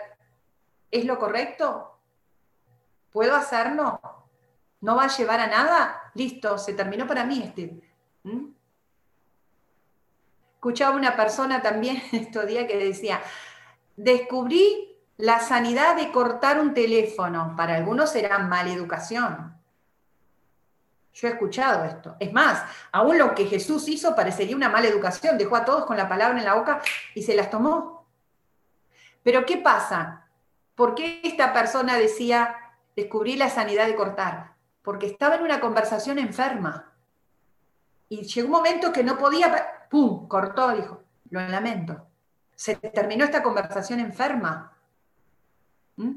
¿es lo correcto? ¿Puedo hacerlo? ¿No va a llevar a nada? Listo, se terminó para mí este. ¿Mm? Escuchaba una persona también estos días que decía, descubrí la sanidad de cortar un teléfono. Para algunos será mala educación. Yo he escuchado esto. Es más, aún lo que Jesús hizo parecería una mala educación. Dejó a todos con la palabra en la boca y se las tomó. Pero ¿qué pasa? ¿Por qué esta persona decía, descubrí la sanidad de cortar? porque estaba en una conversación enferma. Y llegó un momento que no podía, ¡pum!, cortó, dijo, lo lamento. Se terminó esta conversación enferma. ¿Mm?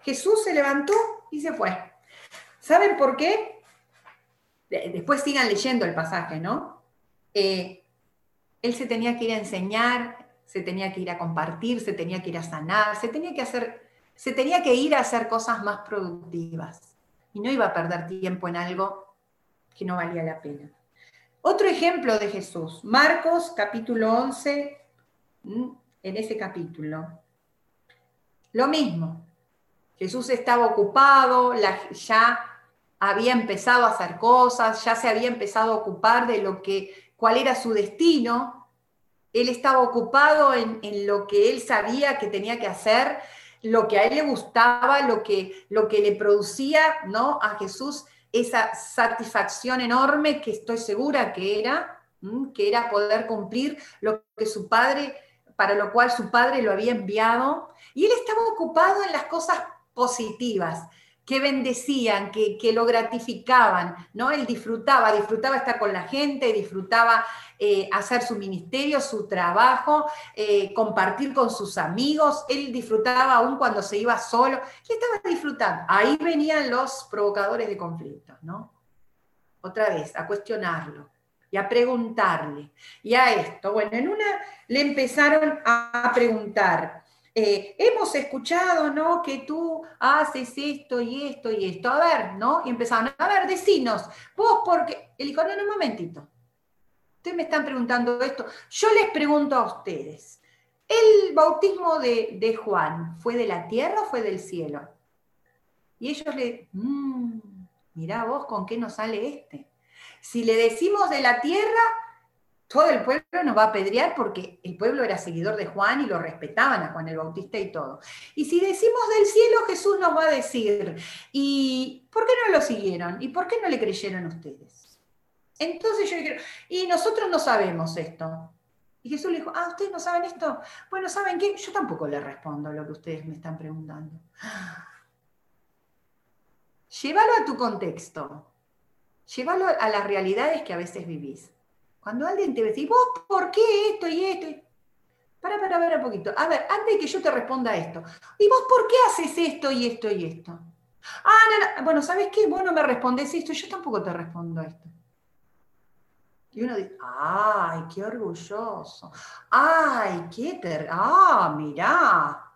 Jesús se levantó y se fue. ¿Saben por qué? Después sigan leyendo el pasaje, ¿no? Eh, él se tenía que ir a enseñar, se tenía que ir a compartir, se tenía que ir a sanar, se tenía que hacer, se tenía que ir a hacer cosas más productivas y no iba a perder tiempo en algo que no valía la pena. Otro ejemplo de Jesús, Marcos capítulo 11, en ese capítulo. Lo mismo, Jesús estaba ocupado, ya había empezado a hacer cosas, ya se había empezado a ocupar de lo que, cuál era su destino. Él estaba ocupado en, en lo que él sabía que tenía que hacer lo que a él le gustaba, lo que, lo que le producía ¿no? a Jesús esa satisfacción enorme que estoy segura que era, que era poder cumplir lo que su padre, para lo cual su padre lo había enviado. Y él estaba ocupado en las cosas positivas, que bendecían, que, lo gratificaban, ¿no? Él disfrutaba, disfrutaba estar con la gente, disfrutaba eh, hacer su ministerio, su trabajo, eh, compartir con sus amigos, él disfrutaba aún cuando se iba solo, y estaba disfrutando. Ahí venían los provocadores de conflictos, ¿no? Otra vez, a cuestionarlo y a preguntarle. Y a esto, bueno, en una le empezaron a preguntar, eh, hemos escuchado, ¿no? Que tú haces esto y esto y esto. A ver, ¿no? Y empezaron, a ver, decinos, vos porque... Él dijo, no, no, un momentito. Ustedes me están preguntando esto. Yo les pregunto a ustedes, ¿el bautismo de, Juan fue de la tierra o fue del cielo? Y ellos le, mmm, mirá vos con qué nos sale este. Si le decimos de la tierra, todo el pueblo nos va a apedrear porque el pueblo era seguidor de Juan y lo respetaban a Juan el Bautista y todo. Y si decimos del cielo, Jesús nos va a decir, ¿y por qué no lo siguieron? ¿Y por qué no le creyeron ustedes? Entonces yo digo, y nosotros no sabemos esto. Y Jesús le dijo, ah, ¿ustedes no saben esto? Bueno, ¿saben qué? Yo tampoco le respondo lo que ustedes me están preguntando. Llévalo a tu contexto. Llévalo a las realidades que a veces vivís. Cuando alguien te dice, ¿vos por qué esto y esto? Para, para, para un poquito. A ver, antes de que yo te responda esto. ¿Y vos por qué haces esto y esto y esto? Ah, no, no. Bueno, ¿sabes qué? Vos no me respondes esto, yo tampoco te respondo esto. Y uno dice, ay, qué orgulloso. Ay, qué ter... Ah, mirá.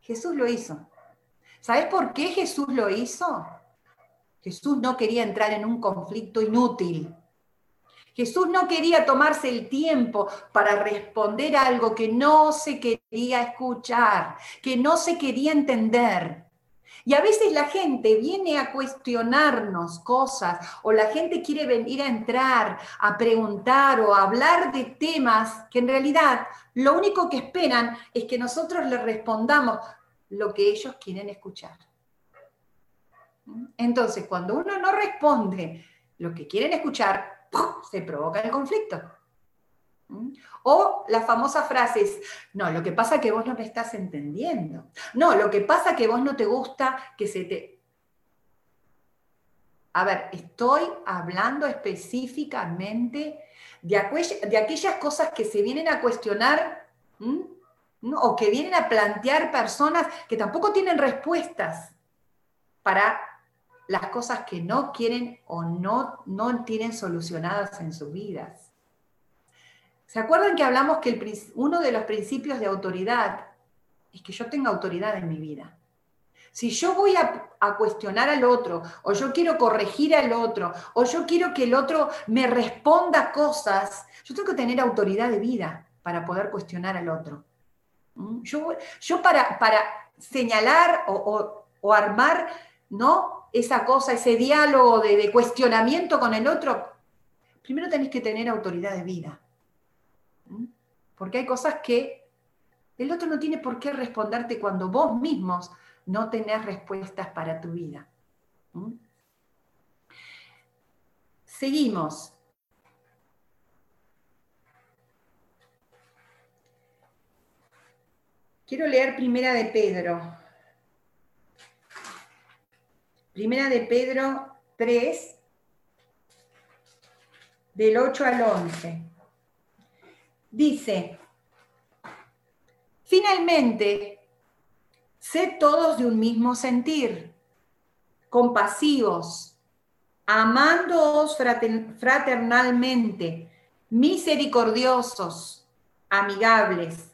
Jesús lo hizo. ¿Sabes por qué Jesús lo hizo? Jesús no quería entrar en un conflicto inútil. Jesús no quería tomarse el tiempo para responder algo que no se quería escuchar, que no se quería entender. Y a veces la gente viene a cuestionarnos cosas o la gente quiere venir a entrar, a preguntar o a hablar de temas que en realidad lo único que esperan es que nosotros les respondamos lo que ellos quieren escuchar. Entonces, cuando uno no responde lo que quieren escuchar, se provoca el conflicto. O las famosas frases, no, lo que pasa que vos no me estás entendiendo. No, lo que pasa que vos no te gusta que se te... A ver, estoy hablando específicamente de, de aquellas cosas que se vienen a cuestionar o que vienen a plantear personas que tampoco tienen respuestas para las cosas que no quieren o no, no tienen solucionadas en sus vidas. ¿Se acuerdan que hablamos que uno de los principios de autoridad es que yo tenga autoridad en mi vida? Si yo voy a, a, cuestionar al otro, o yo quiero corregir al otro, o yo quiero que el otro me responda cosas, yo tengo que tener autoridad de vida para poder cuestionar al otro. ¿Mm? Yo, yo para, para señalar o, o, armar ¿no? Esa cosa, ese diálogo de, cuestionamiento con el otro, primero tenéis que tener autoridad de vida. Porque hay cosas que el otro no tiene por qué responderte cuando vos mismos no tenés respuestas para tu vida. Seguimos. Quiero leer Primera de Pedro. Primera de Pedro 3, del 8 al 11. Dice, finalmente, sé todos de un mismo sentir, compasivos, amándoos fraternalmente, misericordiosos, amigables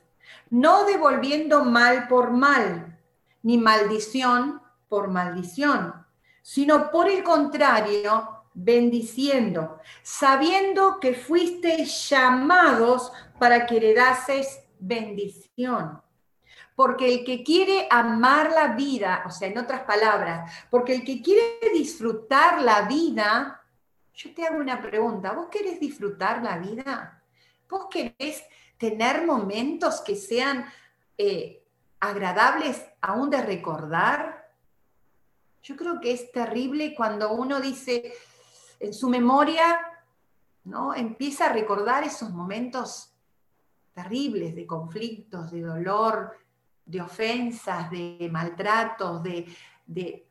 no devolviendo mal por mal, ni maldición por maldición, sino por el contrario, bendiciendo, sabiendo que fuisteis llamados para que heredases bendición. Porque el que quiere amar la vida, o sea, en otras palabras, porque el que quiere disfrutar la vida, yo te hago una pregunta, ¿vos querés disfrutar la vida? ¿Vos querés tener momentos que sean eh, agradables aún de recordar. Yo creo que es terrible cuando uno dice en su memoria, ¿no? Empieza a recordar esos momentos terribles de conflictos, de dolor, de ofensas, de maltratos, de, de...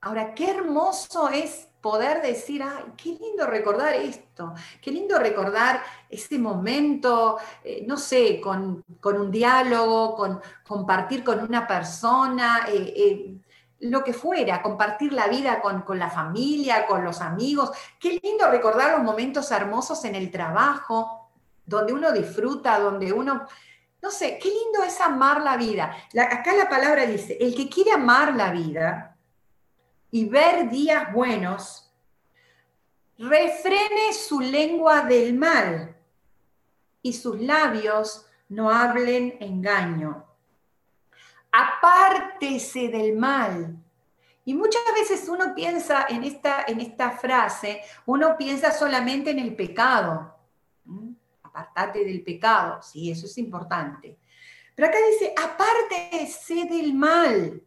Ahora, qué hermoso es poder decir, ay, qué lindo recordar esto, qué lindo recordar ese momento, eh, no sé, con, un diálogo, con compartir con una persona, eh, eh, lo que fuera, compartir la vida con, con, la familia, con los amigos. Qué lindo recordar los momentos hermosos en el trabajo, donde uno disfruta, donde uno... No sé, qué lindo es amar la vida. acá la palabra dice, el que quiere amar la vida, y ver días buenos, refrene su lengua del mal y sus labios no hablen engaño. Apártese del mal. Y muchas veces uno piensa en esta, en esta frase, uno piensa solamente en el pecado. ¿Mm? Apártate del pecado, sí, eso es importante. Pero acá dice, apártese del mal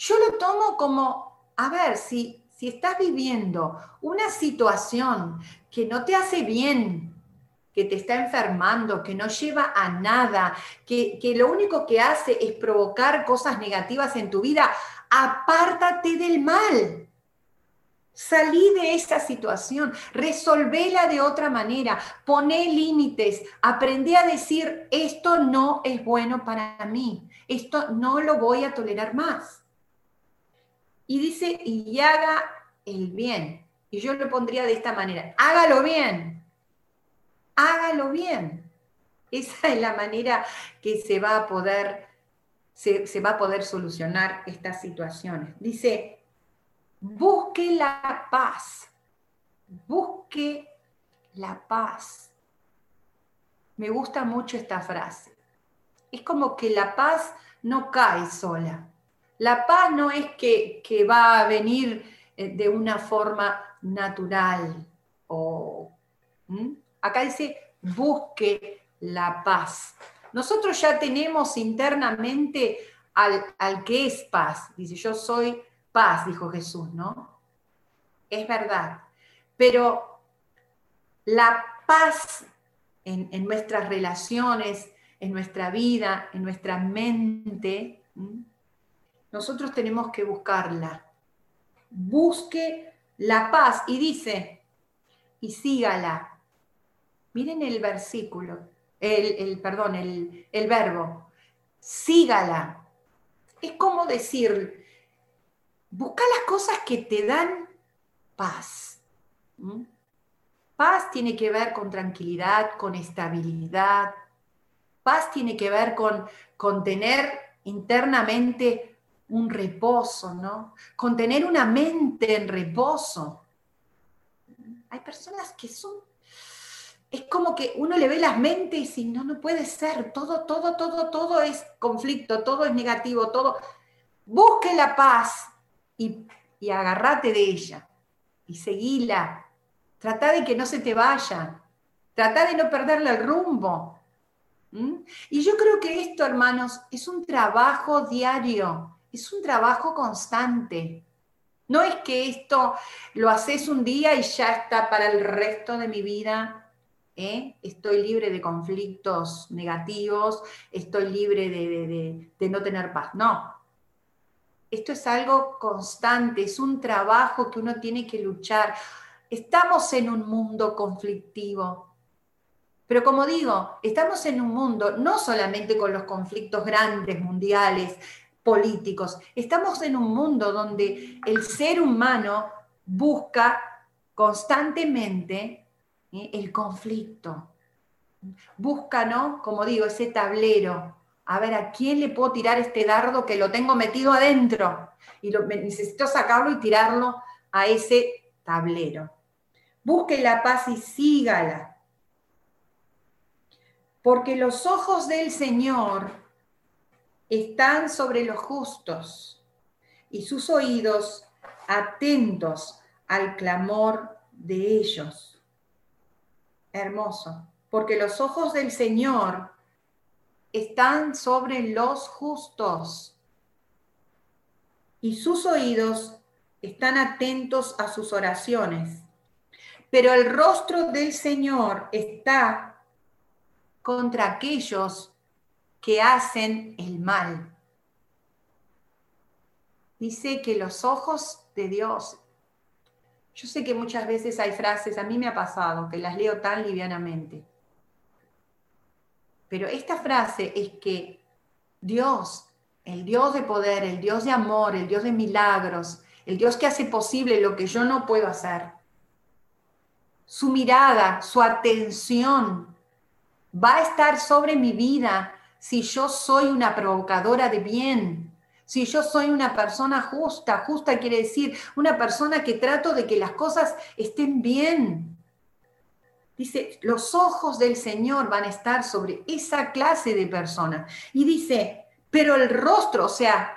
yo lo tomo como, a ver, si, si estás viviendo una situación que no te hace bien, que te está enfermando, que no lleva a nada, que, que, lo único que hace es provocar cosas negativas en tu vida, apártate del mal. Salí de esa situación, resolvela de otra manera, poné límites, aprendí a decir, esto no es bueno para mí, esto no lo voy a tolerar más. Y dice, y haga el bien. Y yo lo pondría de esta manera, hágalo bien, hágalo bien. Esa es la manera que se va a poder, se, va a poder solucionar estas situaciones. Dice, busque la paz, busque la paz. Me gusta mucho esta frase. Es como que la paz no cae sola. La paz no es que, va a venir eh, de una forma natural. O, Acá dice, busque la paz. Nosotros ya tenemos internamente al, al que es paz. Dice, yo soy paz, dijo Jesús, ¿no? Es verdad. Pero la paz en, nuestras relaciones, en nuestra vida, en nuestra mente, nosotros tenemos que buscarla. Busque la paz y dice, y sígala. Miren el versículo, el, perdón, el, el verbo, sígala. Es como decir, busca las cosas que te dan paz. Paz tiene que ver con tranquilidad, con estabilidad. Paz tiene que ver con, con tener internamente un reposo, ¿no? Con tener una mente en reposo. Hay personas que son es como que uno le ve las mentes y no, no puede ser, todo, todo, todo, todo es conflicto, todo es negativo, todo. Busque la paz y, y agarrate de ella y seguila, Trata de que no se te vaya. Trata de no perderle el rumbo. ¿Mm? Y yo creo que esto, hermanos, es un trabajo diario, es un trabajo constante. No es que esto lo haces un día y ya está para el resto de mi vida. ¿Eh? Estoy libre de conflictos negativos, estoy libre de, de no tener paz. No. Esto es algo constante, es un trabajo que uno tiene que luchar. Estamos en un mundo conflictivo. Pero como digo, estamos en un mundo no solamente con los conflictos grandes, mundiales, políticos, estamos en un mundo donde el ser humano busca constantemente ¿eh? el conflicto. Busca, ¿no? Como digo, ese tablero. A ver, ¿a quién le puedo tirar este dardo que lo tengo metido adentro? Y lo, necesito sacarlo y tirarlo a ese tablero. Busque la paz y sígala. Porque los ojos del Señor están sobre los justos y sus oídos atentos al clamor de ellos. Hermoso, porque los ojos del Señor están sobre los justos. Y sus oídos están atentos a sus oraciones. Pero el rostro del Señor está contra aquellos que hacen el mal. Dice que los ojos de Dios, yo sé que muchas veces hay frases, a mí me ha pasado, que las leo tan livianamente, pero esta frase es que Dios, el Dios de poder, el Dios de amor, el Dios de milagros, el Dios que hace posible lo que yo no puedo hacer, su mirada, su atención va a estar sobre mi vida si yo soy una provocadora de bien, si yo soy una persona justa. Justa quiere decir una persona que trato de que las cosas estén bien. Dice, los ojos del Señor van a estar sobre esa clase de persona. Y dice, pero el rostro, o sea,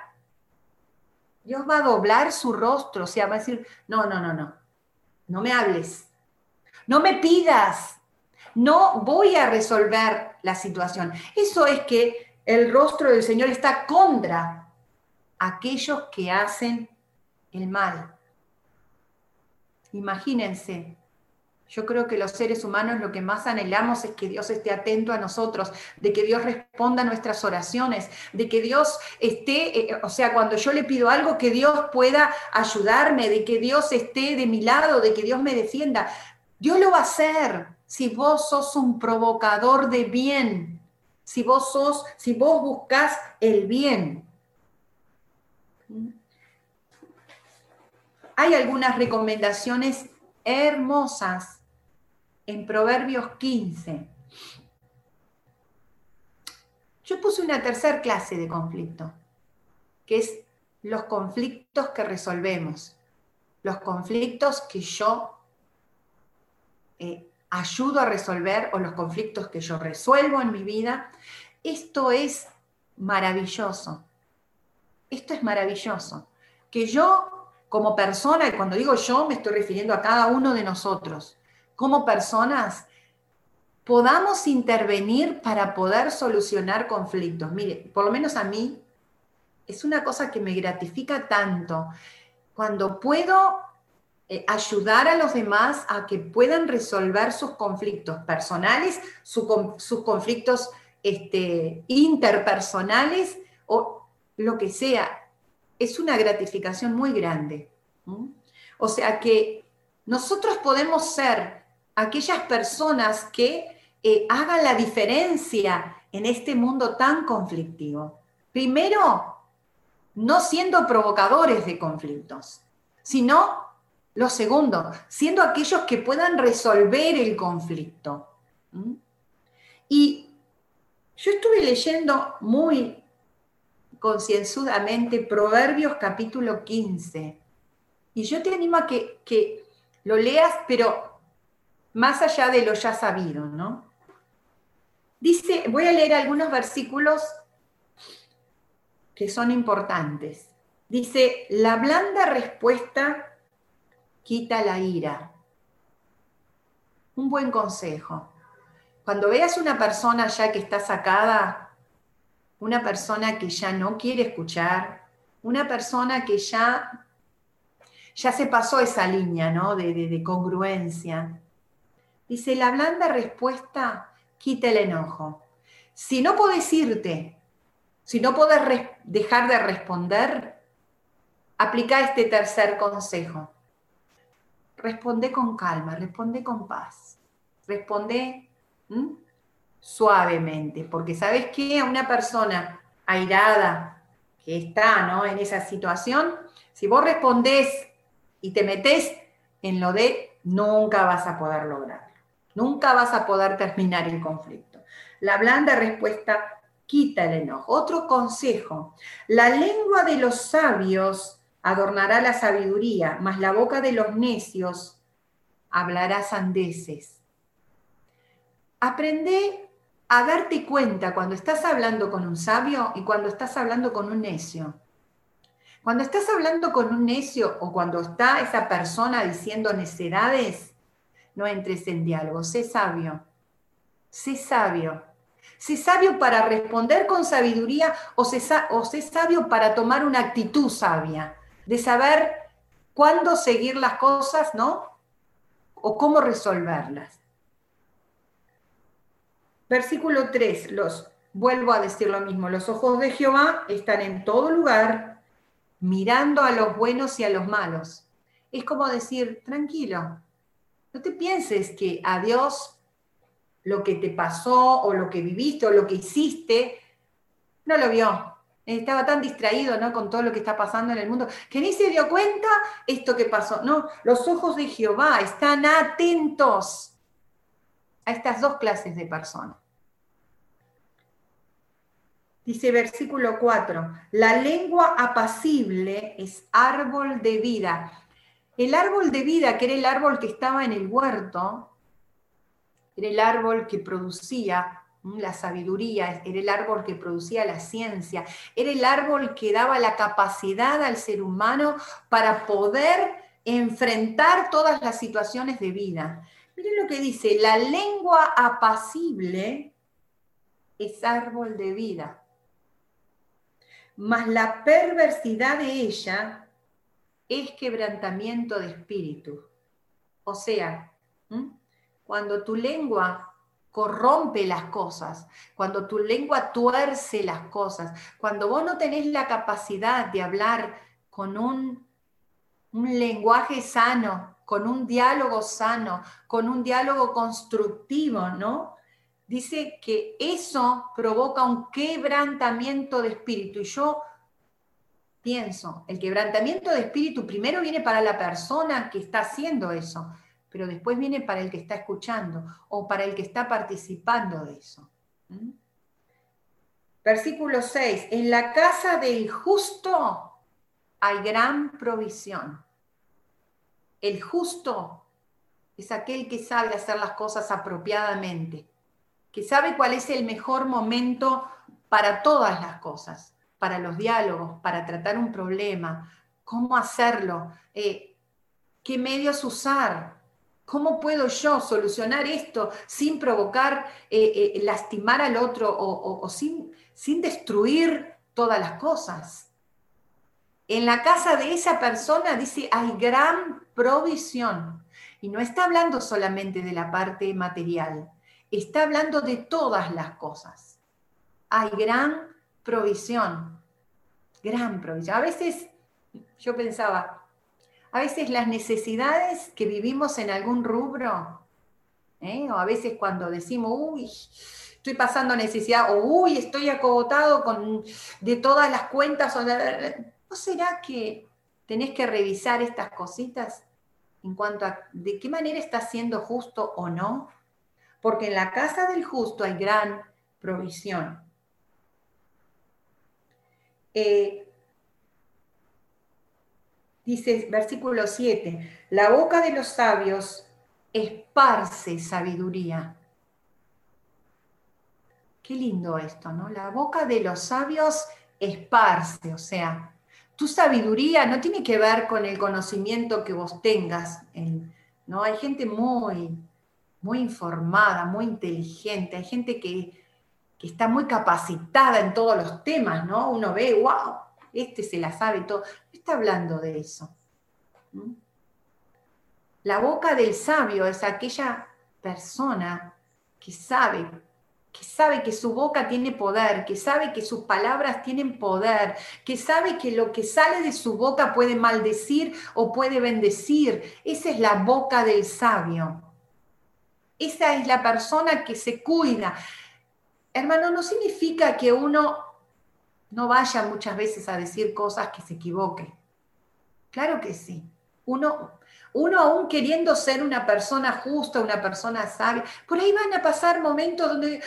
Dios va a doblar su rostro, o sea, va a decir, no, no, no, no, no me hables, no me pidas, no voy a resolver la situación. Eso es que el rostro del Señor está contra aquellos que hacen el mal. Imagínense, yo creo que los seres humanos lo que más anhelamos es que Dios esté atento a nosotros, de que Dios responda a nuestras oraciones, de que Dios esté, eh, o sea, cuando yo le pido algo, que Dios pueda ayudarme, de que Dios esté de mi lado, de que Dios me defienda. Dios lo va a hacer si vos sos un provocador de bien, si vos sos, si vos buscas el bien. Hay algunas recomendaciones hermosas en Proverbios 15. Yo puse una tercera clase de conflicto, que es los conflictos que resolvemos, los conflictos que yo eh, ayudo a resolver o los conflictos que yo resuelvo en mi vida. Esto es maravilloso. Esto es maravilloso. Que yo, como persona, y cuando digo yo me estoy refiriendo a cada uno de nosotros, como personas, podamos intervenir para poder solucionar conflictos. Mire, por lo menos a mí es una cosa que me gratifica tanto cuando puedo eh, ayudar a los demás a que puedan resolver sus conflictos personales, sus conflictos este, interpersonales o lo que sea. Es una gratificación muy grande. O sea que nosotros podemos ser aquellas personas que eh, hagan la diferencia en este mundo tan conflictivo. Primero, no siendo provocadores de conflictos, sino lo segundo, siendo aquellos que puedan resolver el conflicto. Y yo estuve leyendo muy concienzudamente Proverbios capítulo 15. Y yo te animo a que, que lo leas, pero más allá de lo ya sabido, ¿no? Dice, voy a leer algunos versículos que son importantes. Dice, la blanda respuesta quita la ira. Un buen consejo. Cuando veas una persona ya que está sacada, una persona que ya no quiere escuchar, una persona que ya, ya se pasó esa línea ¿no? de, de congruencia, dice, la blanda respuesta quita el enojo. Si no podés irte si no podés dejar de responder, aplica este tercer consejo. Responde con calma, responde con paz, responde suavemente, porque sabes que a una persona airada que está ¿no? en esa situación, si vos respondés y te metés en lo de, nunca vas a poder lograrlo, nunca vas a poder terminar el conflicto. La blanda respuesta quita el enojo. Otro consejo, la lengua de los sabios adornará la sabiduría, mas la boca de los necios hablará sandeces. Aprende a darte cuenta cuando estás hablando con un sabio y cuando estás hablando con un necio. Cuando estás hablando con un necio o cuando está esa persona diciendo necedades, no entres en diálogo, sé sabio, sé sabio Sé sabio para responder con sabiduría o sé, sabio para tomar una actitud sabia, de saber cuándo seguir las cosas, ¿no? O cómo resolverlas. Versículo 3, los, vuelvo a decir lo mismo, los ojos de Jehová están en todo lugar, mirando a los buenos y a los malos. Es como decir, tranquilo, no te pienses que a Dios lo que te pasó o lo que viviste o lo que hiciste, no lo vio. Estaba tan distraído ¿no? con todo lo que está pasando en el mundo que ni se dio cuenta esto que pasó. No, los ojos de Jehová están atentos a estas dos clases de personas. Dice versículo 4, la lengua apacible es árbol de vida. El árbol de vida, que era el árbol que estaba en el huerto, era el árbol que producía la sabiduría, era el árbol que producía la ciencia, era el árbol que daba la capacidad al ser humano para poder enfrentar todas las situaciones de vida. Miren lo que dice, la lengua apacible es árbol de vida, mas la perversidad de ella es quebrantamiento de espíritu. O sea, cuando tu lengua corrompe las cosas, cuando tu lengua tuerce las cosas, cuando vos no tenés la capacidad de hablar con un, un lenguaje sano, con un diálogo sano, con un diálogo constructivo, ¿no? Dice que eso provoca un quebrantamiento de espíritu. Y yo pienso, el quebrantamiento de espíritu primero viene para la persona que está haciendo eso, pero después viene para el que está escuchando o para el que está participando de eso. Versículo 6, en la casa del justo hay gran provisión. El justo es aquel que sabe hacer las cosas apropiadamente, que sabe cuál es el mejor momento para todas las cosas, para los diálogos, para tratar un problema, cómo hacerlo, eh, qué medios usar, cómo puedo yo solucionar esto sin provocar, eh, eh, lastimar al otro o, sin, sin destruir todas las cosas. En la casa de esa persona dice, hay gran provisión. Y no está hablando solamente de la parte material, está hablando de todas las cosas. Hay gran provisión, gran provisión. A veces yo pensaba, a veces las necesidades que vivimos en algún rubro, ¿eh? o a veces cuando decimos, uy, estoy pasando necesidad, o uy, estoy acogotado con, de todas las cuentas, ¿no será que tenés que revisar estas cositas? en cuanto a de qué manera está siendo justo o no, porque en la casa del justo hay gran provisión. Eh, dice versículo 7, la boca de los sabios esparce sabiduría. Qué lindo esto, ¿no? La boca de los sabios esparce, o sea, tu sabiduría no tiene que ver con el conocimiento que vos tengas. ¿no? Hay gente muy, muy informada, muy inteligente, hay gente que, está muy capacitada en todos los temas, ¿no? Uno ve, wow, este se la sabe todo. No está hablando de eso. La boca del sabio es aquella persona que sabe que sabe que su boca tiene poder, que sabe que sus palabras tienen poder, que sabe que lo que sale de su boca puede maldecir o puede bendecir. Esa es la boca del sabio. Esa es la persona que se cuida. Hermano, no significa que uno no vaya muchas veces a decir cosas que se equivoque. Claro que sí. Uno, uno aún queriendo ser una persona justa, una persona sabia, por ahí van a pasar momentos donde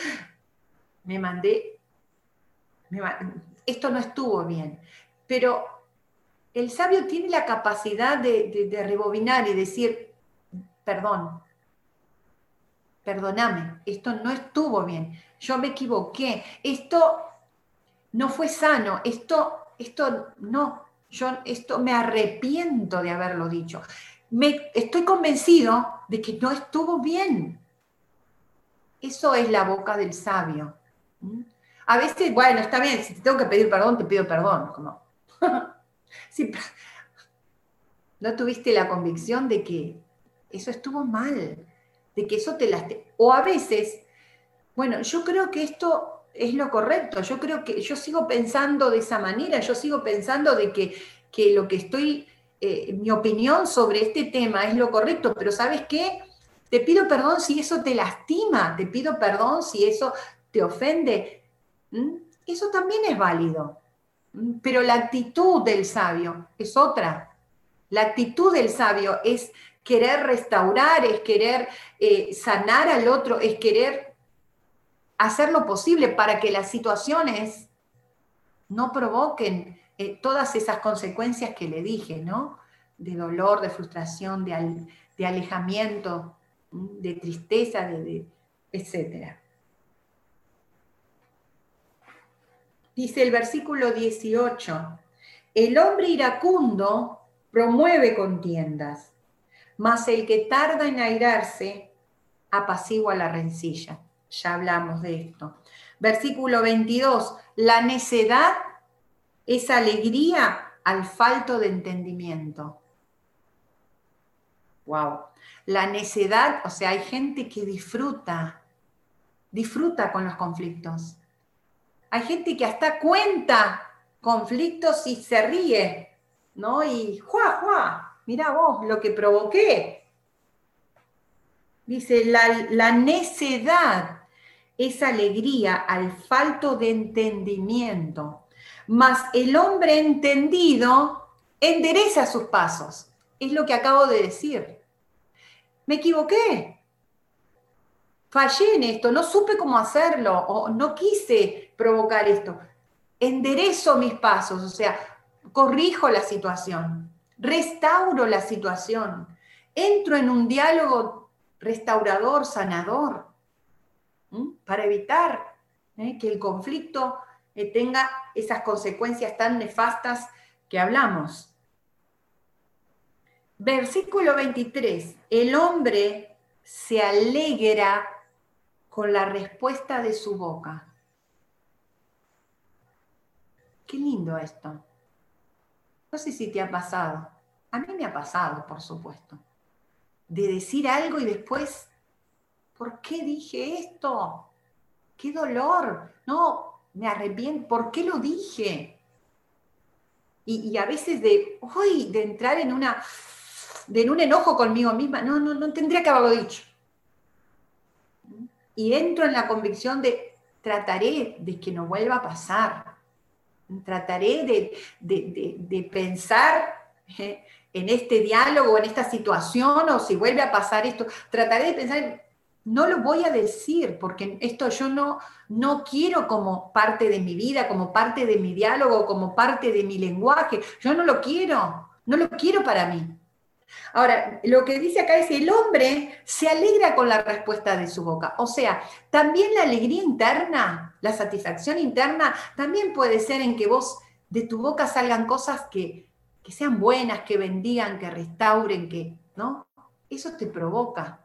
me mandé, esto no estuvo bien, pero el sabio tiene la capacidad de, de rebobinar y decir, perdón, perdóname, esto no estuvo bien, yo me equivoqué, esto no fue sano, esto, esto no, yo esto me arrepiento de haberlo dicho me, estoy convencido de que no estuvo bien. Eso es la boca del sabio. ¿Mm? A veces, bueno, está bien, si te tengo que pedir perdón, te pido perdón. Como, no tuviste la convicción de que eso estuvo mal, de que eso te las... O a veces, bueno, yo creo que esto es lo correcto, yo creo que yo sigo pensando de esa manera, yo sigo pensando de que, que lo que estoy eh, mi opinión sobre este tema es lo correcto, pero ¿sabes qué? Te pido perdón si eso te lastima, te pido perdón si eso te ofende. ¿Mm? Eso también es válido. ¿Mm? Pero la actitud del sabio es otra. La actitud del sabio es querer restaurar, es querer eh, sanar al otro, es querer hacer lo posible para que las situaciones no provoquen eh, todas esas consecuencias que le dije, ¿no? De dolor, de frustración, de, alejamiento, de tristeza, de, etc. Dice el versículo 18, el hombre iracundo promueve contiendas, mas el que tarda en airarse apacigua la rencilla. Ya hablamos de esto. Versículo 22, la necedad es alegría al falto de entendimiento. Wow. La necedad, o sea, hay gente que disfruta, disfruta con los conflictos. Hay gente que hasta cuenta conflictos y se ríe, ¿no? Y, ¡juá, juá! Mira vos lo que provoqué. Dice, la, la necedad es alegría al falto de entendimiento mas el hombre entendido endereza sus pasos. Es lo que acabo de decir. me equivoqué. Fallé en esto, no supe cómo hacerlo o no quise provocar esto. Enderezo mis pasos, o sea, corrijo la situación, restauro la situación, entro en un diálogo restaurador, sanador, para evitar ¿eh? que el conflicto tenga esas consecuencias tan nefastas que hablamos. Versículo 23. El hombre se alegra con la respuesta de su boca. Qué lindo esto. No sé si te ha pasado. A mí me ha pasado, por supuesto. De decir algo y después, ¿por qué dije esto? ¡Qué dolor! No, me arrepiento. ¿Por qué lo dije? Y, a veces de, uy, de entrar en, una, de en un enojo conmigo misma. No, no, no tendría que haberlo dicho. Y entro en la convicción de, trataré de que no vuelva a pasar trataré de, pensar eh, en este diálogo, en esta situación, o si vuelve a pasar esto, trataré de pensar, no lo voy a decir, porque esto yo no, no quiero como parte de mi vida, como parte de mi diálogo, como parte de mi lenguaje, yo no lo quiero, no lo quiero para mí. Ahora, lo que dice acá es, el hombre se alegra con la respuesta de su boca. O sea, también la alegría interna, la satisfacción interna, también puede ser en que vos de tu boca salgan cosas que, que sean buenas, que bendigan, que restauren, que, ¿no? Eso te provoca,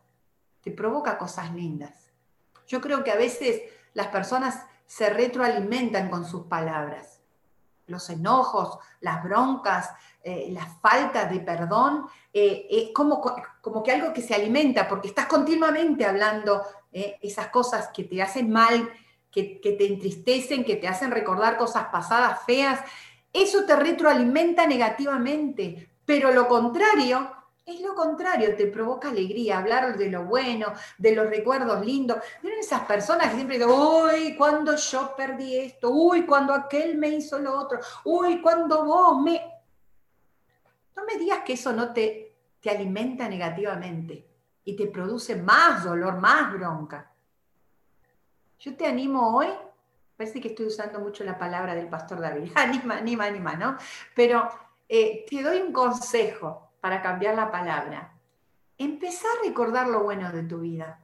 te provoca cosas lindas. Yo creo que a veces las personas se retroalimentan con sus palabras. Los enojos, las broncas, eh, la falta de perdón eh, es como, como que algo que se alimenta, porque estás continuamente hablando eh, esas cosas que te hacen mal, que, que, te entristecen, que te hacen recordar cosas pasadas feas. Eso te retroalimenta negativamente, pero lo contrario es lo contrario, te provoca alegría, hablar de lo bueno, de los recuerdos lindos. Miren esas personas que siempre dicen, uy, cuando yo perdí esto, uy, cuando aquel me hizo lo otro, uy, cuando vos me... No me digas que eso no te, te alimenta negativamente y te produce más dolor, más bronca. Yo te animo hoy, parece que estoy usando mucho la palabra del pastor David, anima, anima, anima, ¿no? Pero eh, te doy un consejo para cambiar la palabra. Empezá a recordar lo bueno de tu vida,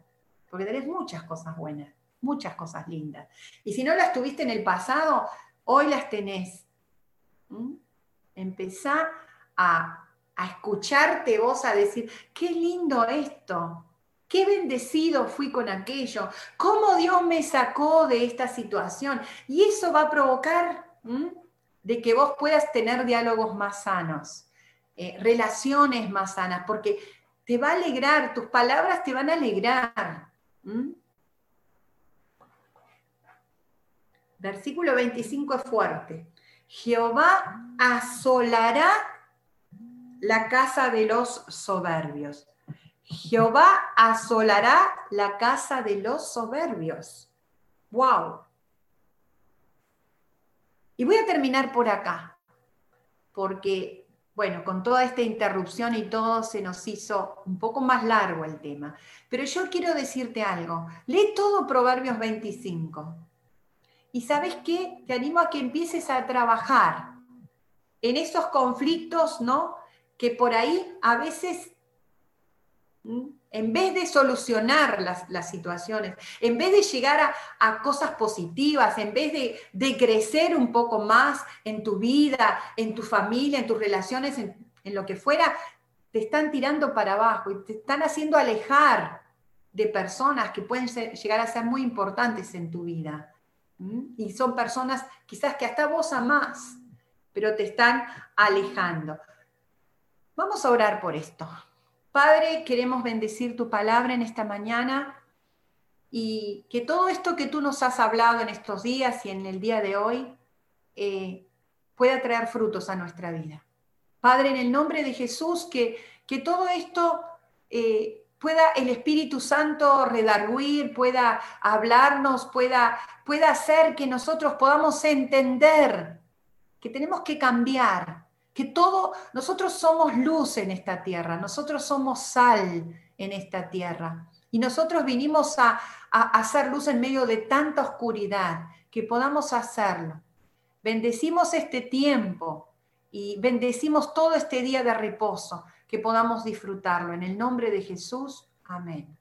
porque tenés muchas cosas buenas, muchas cosas lindas. Y si no las tuviste en el pasado, hoy las tenés. ¿Mm? Empezá a, escucharte vos a decir, qué lindo esto, Qué bendecido fui con aquello. Cómo Dios me sacó de esta situación. Y eso va a provocar de que vos puedas tener diálogos más sanos, eh, relaciones más sanas, porque te va a alegrar, tus palabras te van a alegrar. Versículo 25 es fuerte. Jehová asolará la casa de los soberbios. Jehová asolará la casa de los soberbios. ¡Wow! Y voy a terminar por acá, porque, bueno, con toda esta interrupción y todo se nos hizo un poco más largo el tema. Pero yo quiero decirte algo. Lee todo Proverbios 25. Y sabes qué? Te animo a que empieces a trabajar en esos conflictos, ¿no? que por ahí a veces, en vez de solucionar las, situaciones, en vez de llegar a, cosas positivas, en vez de, crecer un poco más en tu vida, en tu familia, en tus relaciones, en, lo que fuera, te están tirando para abajo y te están haciendo alejar de personas que pueden llegar a ser muy importantes en tu vida. Y son personas quizás que hasta vos amás, pero te están alejando. Vamos a orar por esto. Padre, queremos bendecir tu palabra en esta mañana y que todo esto que tú nos has hablado en estos días y en el día de hoy eh, pueda traer frutos a nuestra vida. Padre, en el nombre de Jesús, que, que todo esto eh, pueda el Espíritu Santo redarguir, pueda hablarnos, pueda, pueda hacer que nosotros podamos entender que tenemos que cambiar, que todo, nosotros somos luz en esta tierra, nosotros somos sal en esta tierra. Y nosotros vinimos a, hacer luz en medio de tanta oscuridad, que podamos hacerlo. Bendecimos este tiempo y bendecimos todo este día de reposo, que podamos disfrutarlo. En el nombre de Jesús, amén.